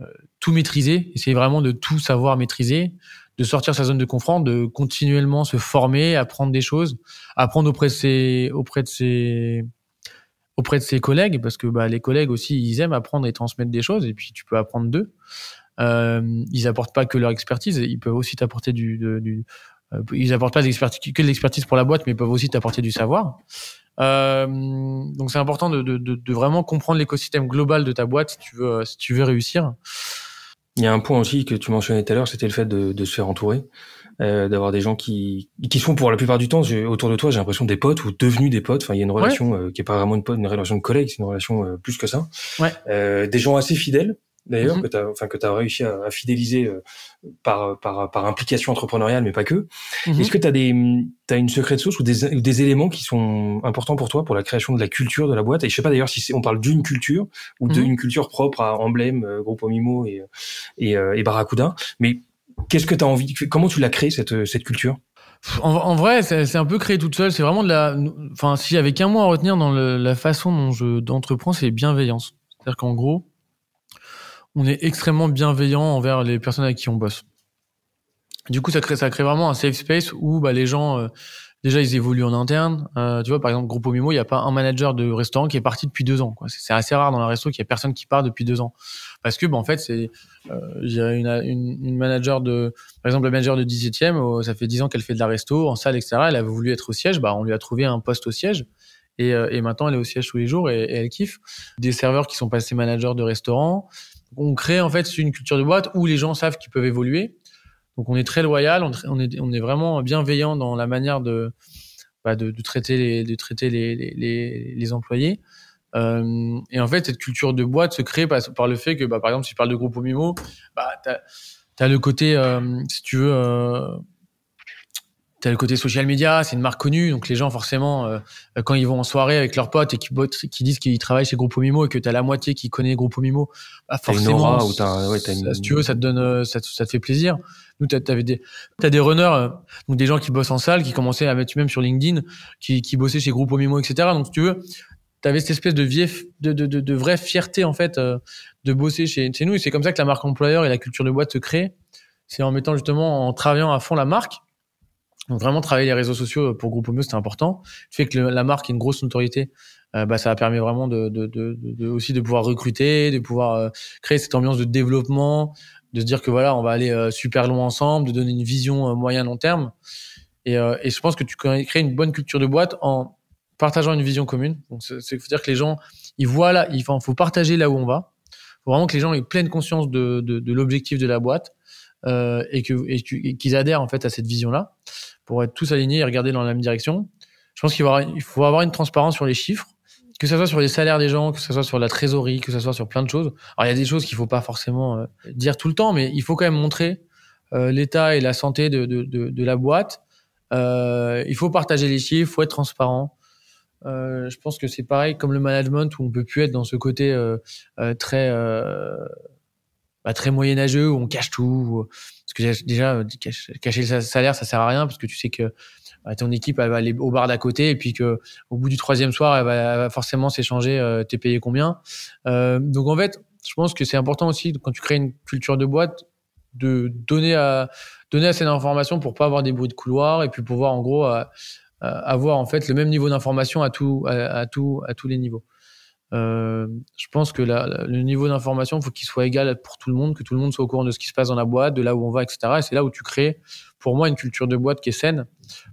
euh, tout maîtriser, essayer vraiment de tout savoir maîtriser, de sortir sa zone de confort, de continuellement se former, apprendre des choses, apprendre auprès de ses, auprès de ses, auprès de ses collègues, parce que bah, les collègues aussi, ils aiment apprendre et transmettre des choses, et puis tu peux apprendre d'eux. ils apportent pas que leur expertise, ils peuvent aussi t'apporter du, du ils apportent pas que de l'expertise pour la boîte, mais ils peuvent aussi t'apporter du savoir. Euh, donc c'est important de, de, de, vraiment comprendre l'écosystème global de ta boîte si tu veux, si tu veux réussir. Il y a un point aussi que tu mentionnais tout à l'heure, c'était le fait de, de, se faire entourer, euh, d'avoir des gens qui qui sont pour la plupart du temps autour de toi, j'ai l'impression des potes ou devenus des potes. Enfin, il y a une relation euh, qui est pas vraiment une, une relation de collègue, c'est une relation euh, plus que ça. Ouais. Euh, des gens assez fidèles d'ailleurs, mhm. que tu as, enfin, que as réussi à, fidéliser euh, par, par, par implication entrepreneuriale, mais pas que. Mhm. Est-ce que tu as, des, as une secret sauce ou des, des éléments qui sont importants pour toi pour la création de la culture de la boîte? Et je sais pas d'ailleurs si on parle d'une culture ou d'une mhm. culture propre à Emblème, euh, Groupe Mimo et, et, euh, et Barracuda, mais qu'est-ce que tu as envie Comment tu l'as créé cette, cette culture? En, vrai, c'est un peu créé toute seule. C'est vraiment de la. Enfin, si j'avais qu'un mot à retenir dans la façon dont je d'entreprends, c'est bienveillance. C'est-à-dire qu'en gros, on est extrêmement bienveillant envers les personnes avec qui on bosse. Du coup, ça crée, ça crée vraiment un safe space où bah, les gens, euh, déjà, ils évoluent en interne. Euh, tu vois, par exemple, Groupe Mimo, il n'y a pas un manager de restaurant qui est parti depuis deux ans. C'est assez rare dans la resto qu'il y ait personne qui part depuis deux ans. Parce que, bah, en fait, c'est, euh, une, une, une, manager de, par exemple, la manager de 17e, ça fait dix ans qu'elle fait de la resto en salle, etc. Elle avait voulu être au siège, bah, on lui a trouvé un poste au siège. Et, et maintenant, elle est au siège tous les jours et, et elle kiffe. Des serveurs qui sont passés managers de restaurant on crée en fait une culture de boîte où les gens savent qu'ils peuvent évoluer. Donc on est très loyal, on, est, vraiment bienveillant dans la manière de, bah, de, traiter les, de traiter les, les, les employés. Euh, et en fait, cette culture de boîte se crée par, le fait que, bah, par exemple, si tu parles de groupe Mimo, bah, tu as, le côté, euh, si tu veux, euh, T'as le côté social media, c'est une marque connue, donc les gens forcément, euh, quand ils vont en soirée avec leurs potes et qui, qui disent qu'ils travaillent chez Groupe Mimo et que t'as la moitié qui connaît Groupe Mimo, bah forcément, ou as, ouais, as une... si tu veux, ça te donne, euh, ça, ça te fait plaisir. Nous, t'as avais des, t'as des runners, euh, donc des gens qui bossent en salle, qui commençaient à mettre même sur LinkedIn, qui, qui bossaient chez Groupe Mimo, etc. Donc, si tu veux, t'avais cette espèce de, vie, de, de, de, de, vraie fierté en fait de bosser chez, chez nous. Et c'est comme ça que la marque employeur et la culture de boîte se créent. C'est en mettant justement, en travaillant à fond la marque donc vraiment travailler les réseaux sociaux pour Groupe Mio, c'était important. Le fait que la marque ait une grosse notoriété, euh, bah, ça a permis vraiment de, de, de, de, aussi de pouvoir recruter, de pouvoir euh, créer cette ambiance de développement, de se dire que voilà, on va aller euh, super loin ensemble, de donner une vision moyen long terme. Et, et je pense que tu crées une bonne culture de boîte en partageant une vision commune. Donc c'est faut dire que les gens, ils voient là, il faut, partager là où on va. Faut vraiment que les gens aient pleine conscience de, l'objectif de la boîte et que et qu'ils adhèrent en fait à cette vision là pour être tous alignés et regarder dans la même direction. Je pense qu'il faut avoir une transparence sur les chiffres, que ce soit sur les salaires des gens, que ce soit sur la trésorerie, que ce soit sur plein de choses. Alors il y a des choses qu'il faut pas forcément euh, dire tout le temps, mais il faut quand même montrer euh, l'état et la santé de, de, de, de la boîte. Euh, il faut partager les chiffres, il faut être transparent. Euh, je pense que c'est pareil comme le management où on peut plus être dans ce côté très bah, très moyenâgeux où on cache tout. Parce que déjà, euh, cacher le salaire, ça sert à rien parce que tu sais que bah, ton équipe elle va aller au bar d'à côté et puis que au bout du troisième soir, elle va, forcément s'échanger. Euh, T'es payé combien euh, Donc en fait, je pense que c'est important aussi quand tu crées une culture de boîte de donner à donner assez d'informations pour pas avoir des bruits de couloir et puis pouvoir en gros avoir en fait le même niveau d'information à tout à, à tout à tous les niveaux. Euh, je pense que la, le niveau d'information, il faut qu'il soit égal pour tout le monde, que tout le monde soit au courant de ce qui se passe dans la boîte, de là où on va, etc. Et c'est là où tu crées, pour moi, une culture de boîte qui est saine,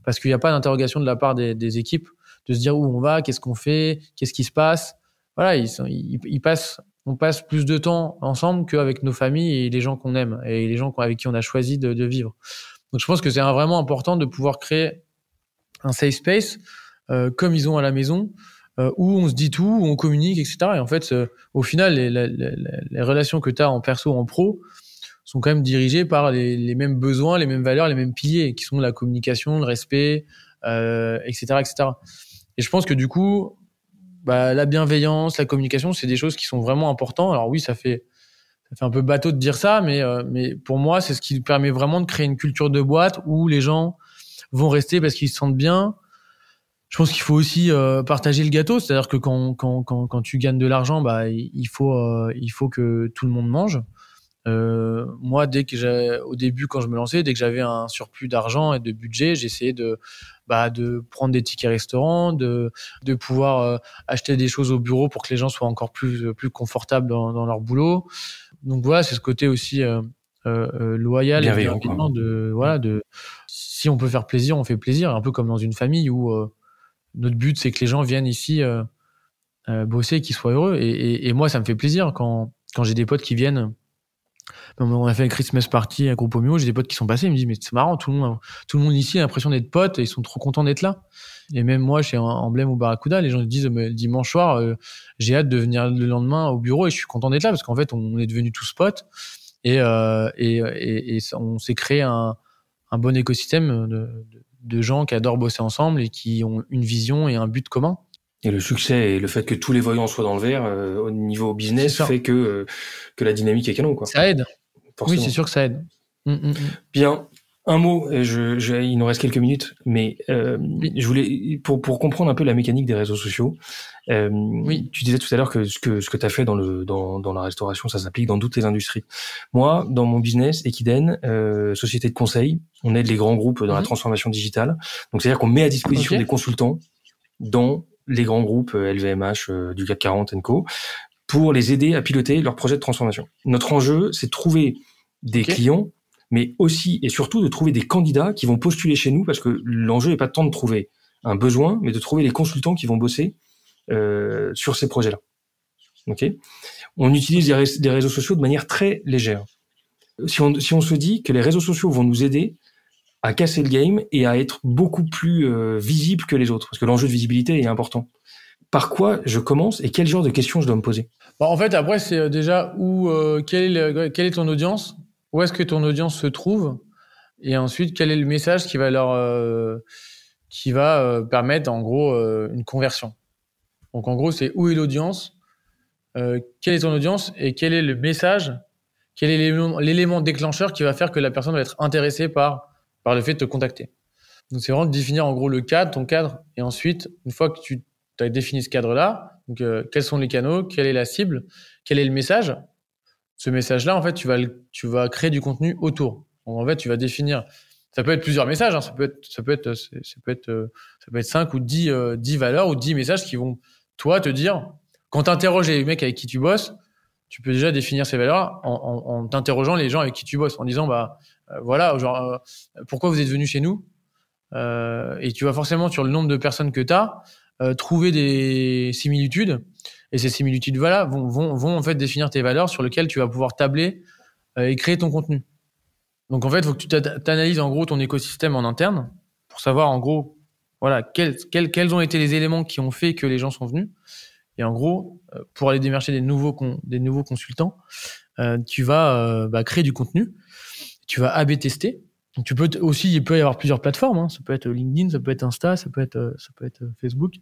parce qu'il n'y a pas d'interrogation de la part des, équipes de se dire où on va, qu'est-ce qu'on fait, qu'est-ce qui se passe. Voilà, ils, ils, ils, passent, on passe plus de temps ensemble qu'avec nos familles et les gens qu'on aime et les gens avec qui on a choisi de, de vivre. Donc je pense que c'est vraiment important de pouvoir créer un safe space euh, comme ils ont à la maison euh, où on se dit tout, où on communique, etc. Et en fait, euh, au final, les, relations que tu as en perso, en pro, sont quand même dirigées par les, mêmes besoins, les mêmes valeurs, les mêmes piliers, qui sont la communication, le respect, euh, etc., etc. Et je pense que du coup, bah, la bienveillance, la communication, c'est des choses qui sont vraiment importantes. Alors oui, ça fait un peu bateau de dire ça, mais mais pour moi, c'est ce qui permet vraiment de créer une culture de boîte où les gens vont rester parce qu'ils se sentent bien, je pense qu'il faut aussi euh, partager le gâteau, c'est-à-dire que quand, quand, quand, quand, tu gagnes de l'argent, bah, il faut, euh, il faut que tout le monde mange. Euh, moi, dès que j'ai, au début, quand je me lançais, dès que j'avais un surplus d'argent et de budget, j'essayais de, bah, de prendre des tickets restaurants, de, de pouvoir acheter des choses au bureau pour que les gens soient encore plus, plus confortables dans, dans leur boulot. donc voilà, c'est ce côté aussi euh, euh, loyal et de voilà de si on peut faire plaisir, on fait plaisir, un peu comme dans une famille où notre but c'est que les gens viennent ici bosser et qu'ils soient heureux. Et, et- et moi, ça me fait plaisir quand quand j'ai des potes qui viennent. On a fait une Christmas party à Groupe Mio, j'ai des potes qui sont passés, ils me disent mais c'est marrant, tout le monde, tout le monde ici a l'impression d'être potes et ils sont trop contents d'être là. Et même moi, chez Emblème ou Barracuda, les gens me disent mais, dimanche soir, euh, j'ai hâte de venir le lendemain au bureau et je suis content d'être là parce qu'en fait, on est devenus tous potes et, euh, et, et, et on s'est créé un, un bon écosystème de, de- de gens qui adorent bosser ensemble et qui ont une vision et un but commun. Et le succès et le fait que tous les voyants soient dans le vert euh, au niveau business fait que euh, que la dynamique est canon quoi. Ça aide. Forcément. Oui, c'est sûr que ça aide. Mm, mm, mm. Bien. Un mot, et je, je- il nous reste quelques minutes, mais euh, je voulais pour pour comprendre un peu la mécanique des réseaux sociaux. Euh, Oui. Tu disais tout à l'heure que ce que ce que tu as fait dans le dans dans la restauration, ça s'applique dans toutes les industries. Moi, dans mon business, Equiden, euh, société de conseil, on aide les grands groupes dans la Mhm. transformation digitale. Donc c'est à dire qu'on met à disposition des consultants dans les grands groupes euh, LVMH euh, du CAC 40 Co pour les aider à piloter leur projet de transformation. Notre enjeu, c'est de trouver des clients, mais aussi et surtout de trouver des candidats qui vont postuler chez nous, parce que l'enjeu n'est pas tant de trouver un besoin, mais de trouver les consultants qui vont bosser euh, sur ces projets-là. Ok? On utilise des, ré- des réseaux sociaux de manière très légère. Si on, se dit que les réseaux sociaux vont nous aider à casser le game et à être beaucoup plus euh, visible que les autres, parce que l'enjeu de visibilité est important. Par quoi je commence et quel genre de questions je dois me poser? Bon, en fait, après, c'est euh, déjà où, euh, quelle est ton audience, où est-ce que ton audience se trouve, et ensuite quel est le message qui va leur, euh, qui va euh, permettre en gros euh, une conversion. Donc en gros, c'est où est l'audience, euh, quelle est ton audience et quel est le message, quel est l'élément- déclencheur qui va faire que la personne va être intéressée par par le fait de te contacter. Donc c'est vraiment de définir en gros le cadre, ton cadre, et ensuite une fois que tu as défini ce cadre-là, donc euh, quels sont les canaux, quelle est la cible, quel est le message. Ce message-là, en fait, tu vas, créer du contenu autour. En fait, tu vas définir. Ça peut être plusieurs messages. hein, ça peut être, ça peut être, euh, ça peut être cinq ou dix, euh, dix valeurs ou dix messages qui vont, toi, te dire. Quand tu interroges les mecs avec qui tu bosses, tu peux déjà définir ces valeurs en, t'interrogeant les gens avec qui tu bosses, en disant, bah, euh, voilà, pourquoi vous êtes venu chez nous Et tu vas forcément sur le nombre de personnes que tu as trouver des similitudes. Et ces similitudes voilà, vont, vont, vont en fait définir tes valeurs sur lesquelles tu vas pouvoir tabler euh, et créer ton contenu. Donc en fait, il faut que tu t'analyses en gros ton écosystème en interne pour savoir en gros voilà quels, quels, quels ont été les éléments qui ont fait que les gens sont venus. Et en gros, euh, pour aller démarcher des nouveaux, des nouveaux consultants, euh, tu vas bah, créer du contenu, tu vas A/B tester. Tu peux aussi, il peut y avoir plusieurs plateformes. Hein. Ça peut être LinkedIn, ça peut être Insta, ça peut être, ça peut être Facebook.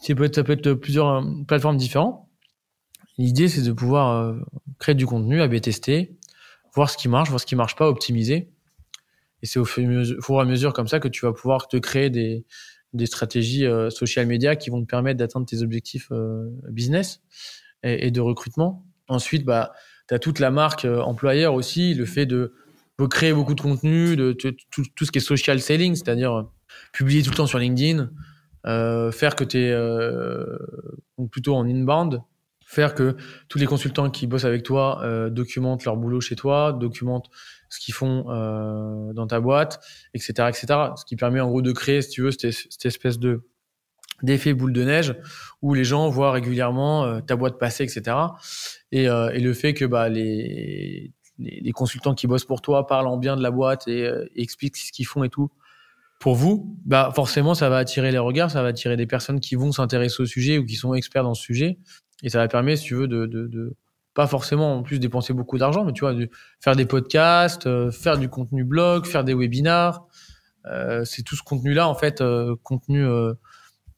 Ça peut être, plusieurs euh, plateformes différentes. L'idée, c'est de pouvoir euh, créer du contenu, A/B tester, voir ce qui marche, voir ce qui marche pas, optimiser. Et c'est au fur et à mesure- à comme ça que tu vas pouvoir te créer des, stratégies euh, social media qui vont te permettre d'atteindre tes objectifs euh, business et, de recrutement. Ensuite, bah, tu as toute la marque employeur aussi, le fait de, créer beaucoup de contenu, de, tout, ce qui est social selling, c'est-à-dire publier tout le temps sur LinkedIn, faire que tu es plutôt en inbound, faire que tous les consultants qui bossent avec toi euh, documentent leur boulot chez toi, documentent ce qu'ils font euh, dans ta boîte, etc., etc. Ce qui permet en gros de créer, si tu veux, cette, espèce de d'effet boule de neige où les gens voient régulièrement euh, ta boîte passer, etc. Et, euh, et le fait que bah, les, les, consultants qui bossent pour toi parlent en bien de la boîte euh, et expliquent ce qu'ils font et tout. Pour vous, bah forcément, ça va attirer les regards, ça va attirer des personnes qui vont s'intéresser au sujet ou qui sont experts dans ce sujet. Et ça va permettre, si tu veux, de, de, de pas forcément en plus dépenser beaucoup d'argent, mais tu vois, de faire des podcasts, euh, faire du contenu blog, faire des webinars. Euh, c'est tout ce contenu-là, en fait, euh, contenu euh,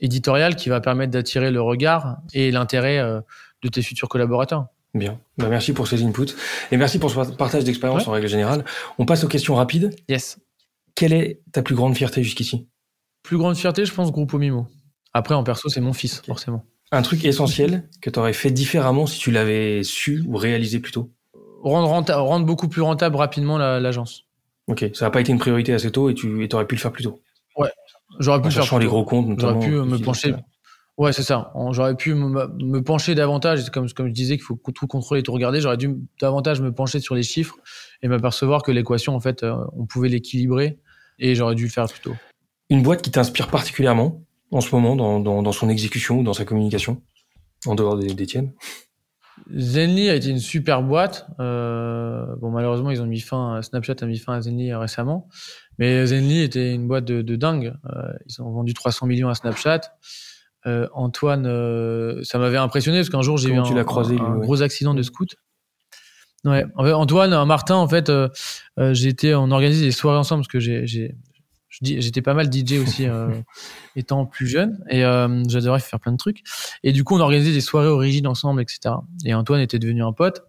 éditorial qui va permettre d'attirer le regard et l'intérêt euh, de tes futurs collaborateurs. Bien. Bah, merci pour ces inputs. Et merci pour ce partage d'expérience Ouais. en règle générale. On passe aux questions rapides. Yes. Quelle est ta plus grande fierté jusqu'ici? Plus grande fierté, je pense, Groupe Mimo. Après, en perso, c'est mon fils, forcément. Un truc essentiel que tu aurais fait différemment si tu l'avais su ou réalisé plus tôt? Rendre, renta- rendre beaucoup plus rentable rapidement la- l'agence. Ok, ça n'a pas été une priorité assez tôt et tu aurais pu le faire plus tôt. J'aurais pu En le faire cherchant plus les gros comptes, J'aurais pu me pencher. Ouais, c'est ça. J'aurais pu me, pencher davantage, comme, comme je disais qu'il faut tout contrôler et tout regarder, j'aurais dû davantage me pencher sur les chiffres et m'apercevoir que l'équation, en fait, euh, on pouvait l'équilibrer et j'aurais dû le faire plus tôt. Une boîte qui t'inspire particulièrement en ce moment dans, dans, son exécution ou dans sa communication, en dehors des, des tiennes? Zenly a été une super boîte. Euh, bon, malheureusement, ils ont mis fin, Snapchat a mis fin à Zenly récemment. Mais Zenly était une boîte de, de dingue. Euh, ils ont vendu 300 millions à Snapchat. Euh, Antoine, euh, ça m'avait impressionné parce qu'un jour, j'ai eu un, croisé, un, gros accident de scout. Ouais. Antoine, Martin, en fait, euh, euh, j'étais, on organisait des soirées ensemble parce que j'ai, j'étais pas mal DJ aussi euh, étant plus jeune. Et euh, j'adorais faire plein de trucs. Et du coup on organisait des soirées origines ensemble etc et Antoine était devenu un pote.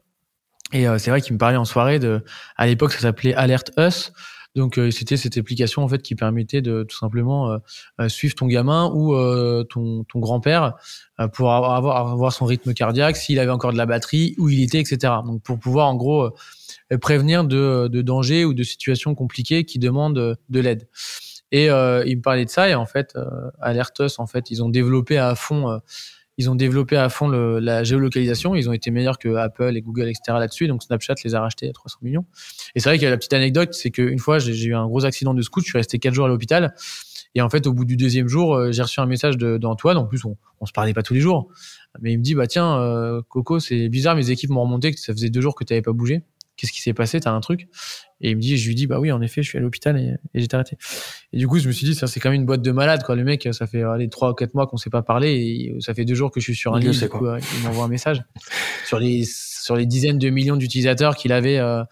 Et euh, c'est vrai qu'il me parlait en soirée de à l'époque ça s'appelait Alert Us donc c'était cette application en fait qui permettait de tout simplement suivre ton gamin ou ton, ton grand-père pour avoir, avoir son rythme cardiaque s'il avait encore de la batterie où il était etc donc pour pouvoir en gros prévenir de, de dangers ou de situations compliquées qui demandent de l'aide. Et euh, il me parlait de ça et en fait, euh, Alertos, en fait, ils ont développé à fond, euh, ils ont développé à fond la géolocalisation. Ils ont été meilleurs que Apple et Google, etc. là-dessus. Donc Snapchat les a rachetés à 300 millions. Et c'est vrai qu'il y a la petite anecdote, c'est qu'une fois, j'ai eu un gros accident de scout. Je suis resté quatre jours à l'hôpital. Et en fait, au bout du deuxième jour, euh, j'ai reçu un message d'Antoine. En plus, on, on se parlait pas tous les jours, mais il me dit bah tiens, euh, Coco, c'est bizarre, mes équipes m'ont remonté que ça faisait deux jours que tu n'avais pas bougé qu'est-ce qui s'est passé T'as un truc? Et il me dit, je lui dis, bah oui, en effet, je suis à l'hôpital et, et j'étais arrêté. Et du coup, je me suis dit, ça c'est quand même une boîte de malade, quoi. Le mec, ça fait allez trois ou quatre mois qu'on s'est pas parlé et ça fait deux jours que je suis sur un lit. Du coup, il m'envoie un message sur les sur les dizaines de millions d'utilisateurs qu'il avait euh,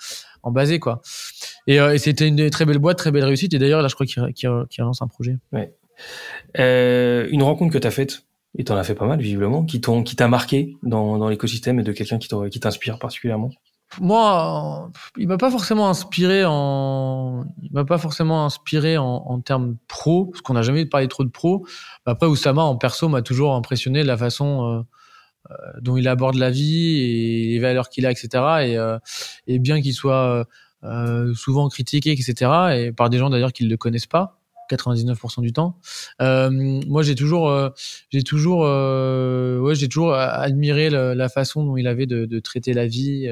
en basé, quoi. Et, euh, et c'était une très belle boîte, très belle réussite. Et d'ailleurs, là, je crois qu'il qu qu lance un projet. Ouais. Euh, une rencontre que tu as faite, et tu en as fait pas mal visiblement, qui t'ont qui t'a marqué dans, dans l'écosystème et de quelqu'un qui t'inspire particulièrement? Moi, il m'a pas forcément inspiré en, il m'a pas forcément inspiré en, en termes pro, parce qu'on n'a jamais parlé trop de pro. Après, Oussama en perso m'a toujours impressionné de la façon euh, euh, dont il aborde la vie et les valeurs qu'il a, etc. Et, euh, et bien qu'il soit euh, souvent critiqué, etc. Et par des gens d'ailleurs qui ne le connaissent pas. 99% du temps. Euh, moi, j'ai toujours, j'ai toujours, ouais, j'ai toujours admiré la, la, façon dont il avait de, de traiter la vie.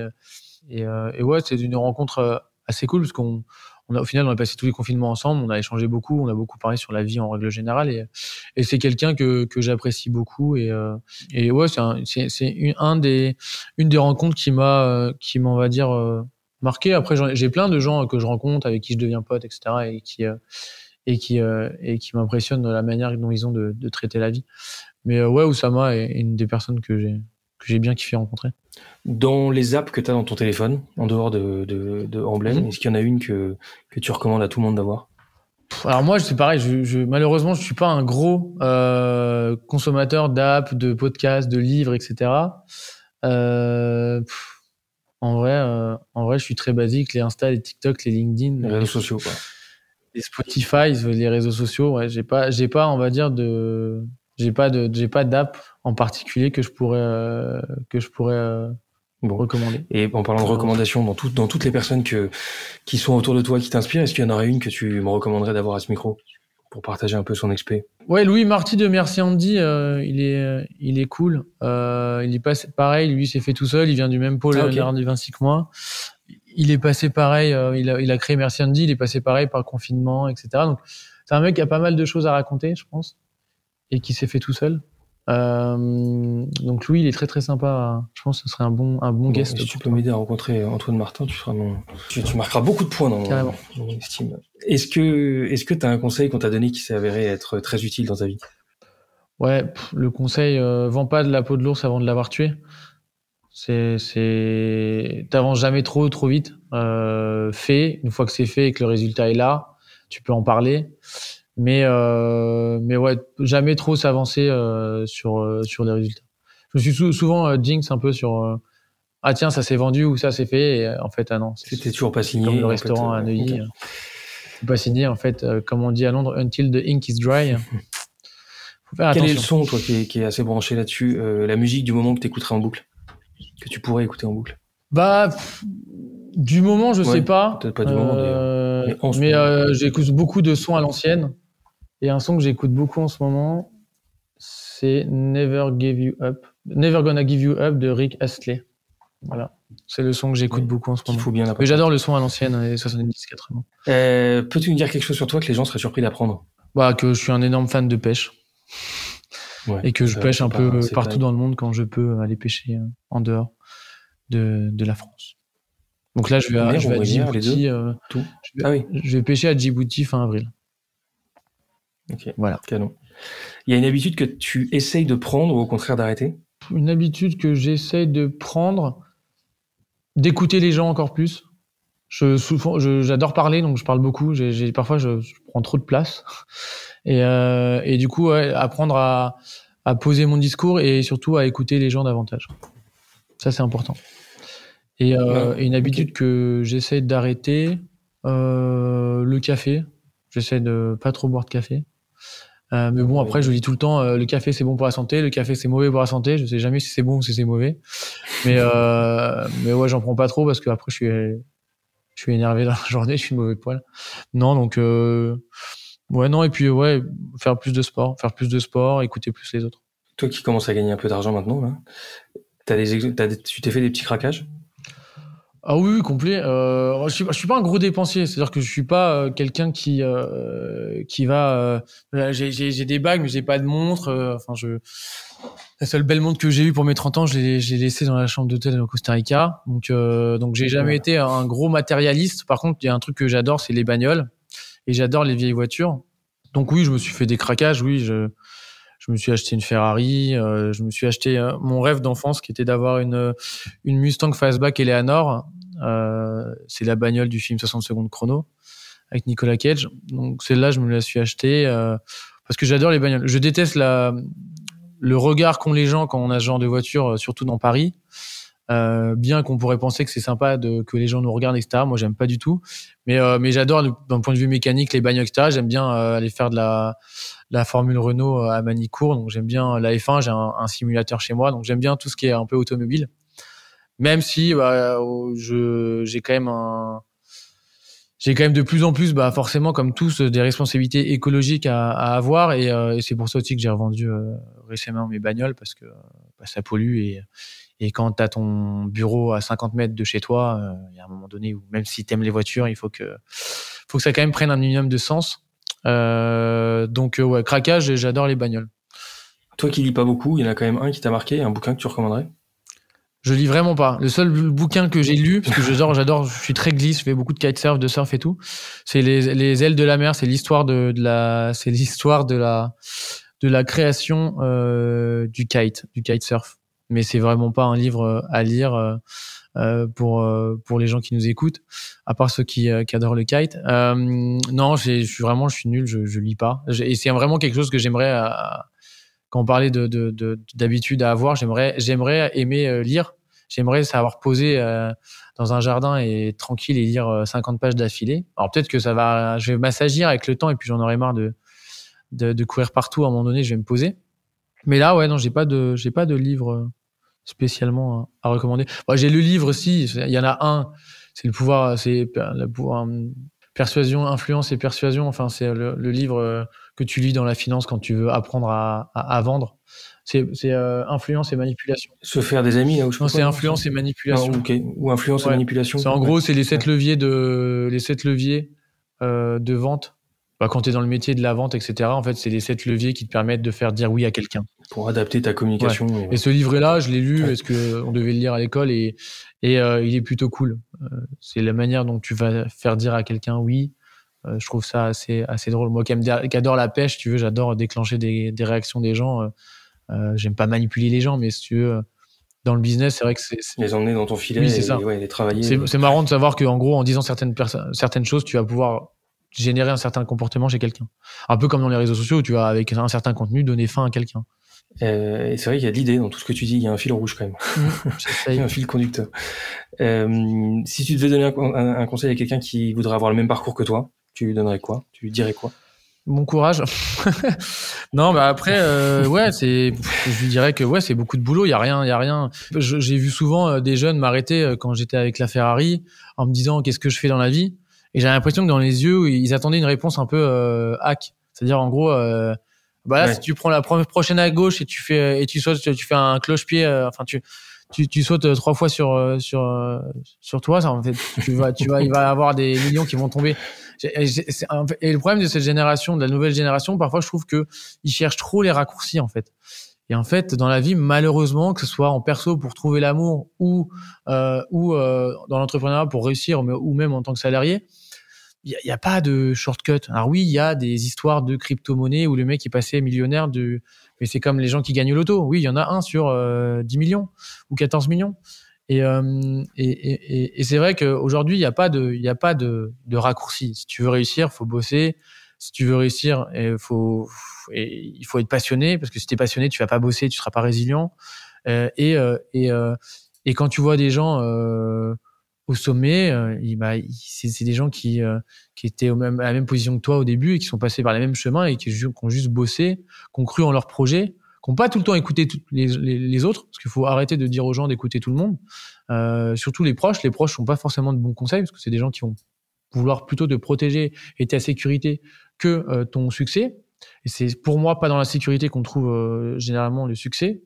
Et, euh, et ouais, c'est une rencontre euh, assez cool parce qu'on on a, au final, on a passé tous les confinements ensemble, on a échangé beaucoup, on a beaucoup parlé sur la vie en règle générale, et, et c'est quelqu'un que, que j'apprécie beaucoup, et, euh, et ouais, c'est un, c'est, un des, une des rencontres qui m'a, qui m'en va dire marqué. Après, j'ai plein de gens que je rencontre, avec qui je deviens pote, etc., et qui, et qui, et qui m'impressionnent de la manière dont ils ont de, de traiter la vie. Mais ouais, Oussama est une des personnes que j'ai, que j'ai bien kiffé rencontrer. Dans les apps que tu as dans ton téléphone, en dehors de, de, de Emblem, mmh. est-ce qu'il y en a une que, que tu recommandes à tout le monde d'avoir? Alors moi, c'est pareil. Je, je, malheureusement, je suis pas un gros euh, consommateur d'apps, de podcasts, de livres, etc. Euh, en vrai, euh, en vrai, je suis très basique. Les Insta, les TikTok, les LinkedIn, les réseaux sociaux, quoi. Les Spotify, les réseaux sociaux. Ouais, j'ai pas, j'ai pas, on va dire de, j'ai pas de, j'ai pas d'app en particulier que je pourrais, euh, que je pourrais euh, bon. recommander. Et en parlant de recommandations, dans, tout, dans toutes les personnes que, qui sont autour de toi, qui t'inspirent, est-ce qu'il y en aurait une que tu me recommanderais d'avoir à ce micro pour partager un peu son expé? Ouais, Louis Marty de Merci Andy, euh, il est, il est cool. Il est passé pareil, lui s'est fait tout seul, il vient du même pôle ah, okay. du Vinci que moi. Il est passé pareil, euh, il, a, il a créé Merci Andy, il est passé pareil par le confinement, etc. Donc c'est un mec qui a pas mal de choses à raconter, je pense, et qui s'est fait tout seul. Euh, donc Louis, il est très très sympa. Je pense que ce serait un bon un bon, bon guest. Si tu peux m'aider à rencontrer Antoine Martin, tu feras mon, tu, tu marqueras beaucoup de points dans mon, mon estime. Est-ce que est-ce que tu as un conseil qu'on t'a donné qui s'est avéré être très utile dans ta vie? Ouais, le conseil euh, vends pas de la peau de l'ours avant de l'avoir tué. C'est c'est t'avances jamais trop trop vite. Euh, fais une fois que c'est fait et que le résultat est là, tu peux en parler mais euh, mais ouais jamais trop s'avancer euh, sur euh, sur les résultats. Je me suis sou souvent euh, jinx un peu sur euh, ah tiens ça s'est vendu ou ça c'est fait et en fait ah non c'était toujours pas signé comme le restaurant fait, à Neuilly okay. pas signé en fait comme on dit à Londres until the ink is dry. Faut faire attention. quel est le son toi qui est, qui est assez branché là-dessus la musique du moment que tu écouterais en boucle que tu pourrais écouter en boucle? Bah du moment je ouais, sais pas. peut-être pas du moment mais, mais j'écoute beaucoup de sons à l'ancienne et un son que j'écoute beaucoup en ce moment, C'est Never Give You Up. Never Gonna Give You Up de Rick Astley. Voilà. C'est le son que j'écoute Oui, beaucoup en ce moment. faut bien Mais j'adore le son à l'ancienne, les 70-80. Euh, Peux-tu nous dire quelque chose sur toi que les gens seraient surpris d'apprendre? Bah, que je suis un énorme fan de pêche Ouais, et que je pêche un pas- peu partout pas- dans le monde quand je peux aller pêcher euh, en dehors de, de la France. Donc là, je vais à, je vais à Djibouti. euh, Tout. je, vais, Ah oui, je vais pêcher à Djibouti fin avril. Ok. Voilà. Canon. Il y a une habitude que tu essayes de prendre ou au contraire d'arrêter? Une habitude que j'essaye de prendre, d'écouter les gens encore plus. Je, souvent, j'adore parler, donc je parle beaucoup. J'ai, parfois, je, je prends trop de place. Et, euh, et du coup, ouais, apprendre à, à poser mon discours et surtout à écouter les gens davantage. Ça, c'est important. Et, euh, Ouais, et une habitude que j'essaie d'arrêter, euh, le café. J'essaie de pas trop boire de café. Euh, mais bon, après, je dis tout le temps, euh, le café c'est bon pour la santé, le café c'est mauvais pour la santé. Je sais jamais si c'est bon ou si c'est mauvais. Mais, euh, mais ouais, j'en prends pas trop parce que après, je suis, je suis énervé dans la journée, je suis de mauvais poil. Non, donc, ouais, non, et puis, ouais, faire plus de sport, faire plus de sport, écouter plus les autres. Toi qui commences à gagner un peu d'argent maintenant, là, des, des- tu t'es fait des petits craquages? Ah oui, oui, complet. Euh, je, suis, je suis pas un gros dépensier, c'est-à-dire que je suis pas euh, quelqu'un qui euh, qui va. euh, euh, j'ai- des bagues, mais j'ai pas de montre. euh, Enfin, je la seule belle montre que j'ai eue pour mes 30 ans, je l'ai laissée dans la chambre d'hôtel au Costa Rica. Donc euh, donc j'ai jamais été un gros matérialiste. Par contre, il y a un truc que j'adore, c'est les bagnoles et j'adore les vieilles voitures. Donc oui, je me suis fait des craquages. Oui, je je me suis acheté une Ferrari. euh, je me suis acheté euh, mon rêve d'enfance qui était d'avoir une une Mustang Fastback Eleanor. Euh, c'est la bagnole du film 60 secondes chrono avec Nicolas Cage. Donc celle-là, je me la suis achetée euh, parce que j'adore les bagnoles. Je déteste la le regard qu'ont les gens quand on a ce genre de voiture, surtout dans Paris. Euh, bien qu'on pourrait penser que c'est sympa de, que les gens nous regardent, etc. Moi, j'aime pas du tout. Mais, euh, mais j'adore, d'un point de vue mécanique, les bagnoles, etc. J'aime bien euh, aller faire de la, la Formule Renault euh, à Manicourt. Donc, j'aime bien la F1. J'ai un, un simulateur chez moi. Donc, j'aime bien tout ce qui est un peu automobile. Même si bah, euh, je, j'ai quand même un, j'ai quand même de plus en plus, bah, forcément, comme tous, des responsabilités écologiques à, à avoir. Et, euh, et c'est pour ça aussi que j'ai revendu euh, récemment mes bagnoles parce que bah, ça pollue. Et, et quand tu as ton bureau à 50 mètres de chez toi, euh, il y a un moment donné où même si tu aimes les voitures, il faut que, faut que ça quand même prenne un minimum de sens. Euh, donc, euh, ouais, craquage, j'adore les bagnoles. Toi qui lis pas beaucoup, il y en a quand même un qui t'a marqué, un bouquin que tu recommanderais? Je lis vraiment pas. Le seul bouquin que j'ai lu, parce que j'adore, j'adore, je suis très glisse, je fais beaucoup de kitesurf, de surf et tout. C'est les, les ailes de la mer. C'est l'histoire de, de la, c'est l'histoire de la, de la création euh, du kite, du kitesurf. Mais c'est vraiment pas un livre à lire euh, euh, pour euh, pour les gens qui nous écoutent, à part ceux qui, euh, qui adorent le kite. Euh, non, je suis vraiment, je suis nul, je, je lis pas. Et c'est vraiment quelque chose que j'aimerais. euh, quand on parlait de de- de- d'habitude à avoir, j'aimerais j'aimerais aimer euh, lire. J'aimerais savoir poser euh, dans un jardin et tranquille et lire euh, 50 pages d'affilée. Alors peut-être que ça va, je vais m'assagir avec le temps et puis j'en aurai marre de, de de courir partout. À un moment donné, je vais me poser. Mais là, ouais, non, j'ai pas de j'ai pas de livre euh, spécialement à, à recommander. Bon, j'ai le livre si, il y en a un. C'est le pouvoir, c'est le pouvoir euh, persuasion, influence et persuasion. Enfin, c'est le, le livre euh, que tu lis dans la finance quand tu veux apprendre à, à, à vendre. C'est euh, influence et manipulation. Se faire des amis là où je Non, c'est influence et Ah, manipulation. ok. Ou influence et manipulation. En gros, c'est les sept leviers de les sept leviers euh, de vente. Bah, quand tu es dans le métier de la vente, etc. En fait, c'est les sept leviers qui te permettent de faire dire oui à quelqu'un. Pour adapter ta communication. et- Et ce livre-là, je l'ai lu Ouais. parce que on devait le lire à l'école et et euh, il est plutôt cool. Euh, c'est la manière dont tu vas faire dire à quelqu'un oui. Euh, je trouve ça assez assez drôle. Moi qui, aime, qui adore la pêche, tu veux, j'adore déclencher des, des réactions des gens. J'aime pas manipuler les gens, mais si tu veux, dans le business, c'est vrai que c'est Les emmener dans ton filet Oui, c'est et ça. ouais, les travailler. c'est marrant de savoir qu'en gros, en disant certaines, certaines choses, tu vas pouvoir générer un certain comportement chez quelqu'un. Un peu comme dans les réseaux sociaux où tu vas, avec un certain contenu, donner fin à quelqu'un. Euh, et c'est vrai qu'il y a de l'idée dans tout ce que tu dis. Il y a un fil rouge quand même. Il y J'essaye. a un fil conducteur. Euh, si tu devais donner un, un- un conseil à quelqu'un qui voudrait avoir le même parcours que toi, tu lui donnerais quoi? Tu lui dirais quoi? Bon courage. non, mais après, euh, ouais, c'est, je lui dirais que ouais, c'est beaucoup de boulot. Il y a rien, il y a rien. J'ai vu souvent euh, des jeunes m'arrêter euh, quand j'étais avec la Ferrari en me disant qu'est-ce que je fais dans la vie? Et j'ai l'impression que dans les yeux, ils attendaient une réponse un peu euh, hack. C'est-à-dire en gros, euh, Bah là, Ouais. si tu prends la prochaine à gauche et tu fais et tu sautes, tu fais un cloche-pied, euh, enfin tu tu, tu sautes euh, trois fois sur euh, sur euh, sur toi, ça en fait, tu vas tu vas il va y avoir des millions qui vont tomber. Et le problème de cette génération, de la nouvelle génération, parfois je trouve que ils cherchent trop les raccourcis en fait. Et en fait, dans la vie, malheureusement, que ce soit en perso pour trouver l'amour ou euh, ou euh, dans l'entrepreneuriat pour réussir, mais- ou même en tant que salarié, il y, a- il pas de shortcut. Alors oui, il y a des histoires de crypto-monnaie où le mec est passé millionnaire de, mais c'est comme les gens qui gagnent au loto. Oui, il y en a un sur euh, 10 millions ou 14 millions. Et, euh, et, et, et- c'est vrai qu'aujourd'hui, il n'y a pas de, il y a pas de, de raccourci. Si tu veux réussir, faut bosser. Si tu veux réussir, il faut, il faut être passionné parce que si tu es passionné, tu vas pas bosser, tu seras pas résilient. Euh, et, euh, et, euh, et quand tu vois des gens euh, au sommet, euh, bah, c'est des gens qui, euh, qui étaient au même, à la même position que toi au début et qui sont passés par les mêmes chemins et qui, qui ont juste bossé, qui ont cru en leur projet, qui n'ont pas tout le temps écouté les autres, parce qu'il faut arrêter de dire aux gens d'écouter tout le monde, euh, surtout les proches. Les proches n'ont pas forcément de bons conseils, parce que c'est des gens qui vont vouloir plutôt te protéger et ta sécurité que euh, ton succès. Et c'est pour moi pas dans la sécurité qu'on trouve euh, généralement le succès.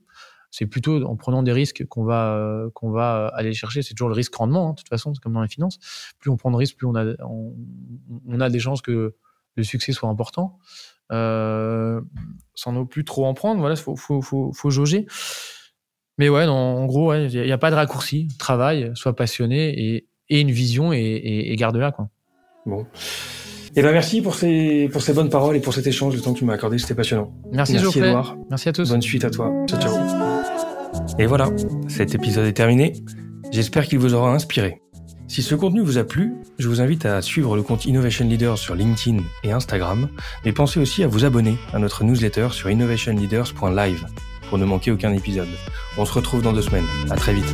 C'est plutôt en prenant des risques qu'on va euh, qu'on va euh, aller chercher. C'est toujours le risque rendement, hein, de toute façon, c'est comme dans les finances. Plus on prend de risques, plus on a on, on a des chances que le succès soit important. Euh, sans non plus trop en prendre, voilà, faut faut faut, faut jauger. Mais ouais, non, en gros, il ouais, n'y a, a, pas de raccourci. Travaille, sois passionné et, et une vision et, et, et garde-la quoi. Bon. Eh ben merci pour ces, pour ces bonnes paroles et pour cet échange, le temps que tu m'as accordé, c'était passionnant. Merci, merci Geoffrey. Edouard. Merci à tous. Bonne suite à toi. Ciao, ciao. Et voilà, cet épisode est terminé. J'espère qu'il vous aura inspiré. Si ce contenu vous a plu, je vous invite à suivre le compte Innovation Leaders sur LinkedIn et Instagram, mais pensez aussi à vous abonner à notre newsletter sur innovationleaders.live pour ne manquer aucun épisode. On se retrouve dans deux semaines. À très vite.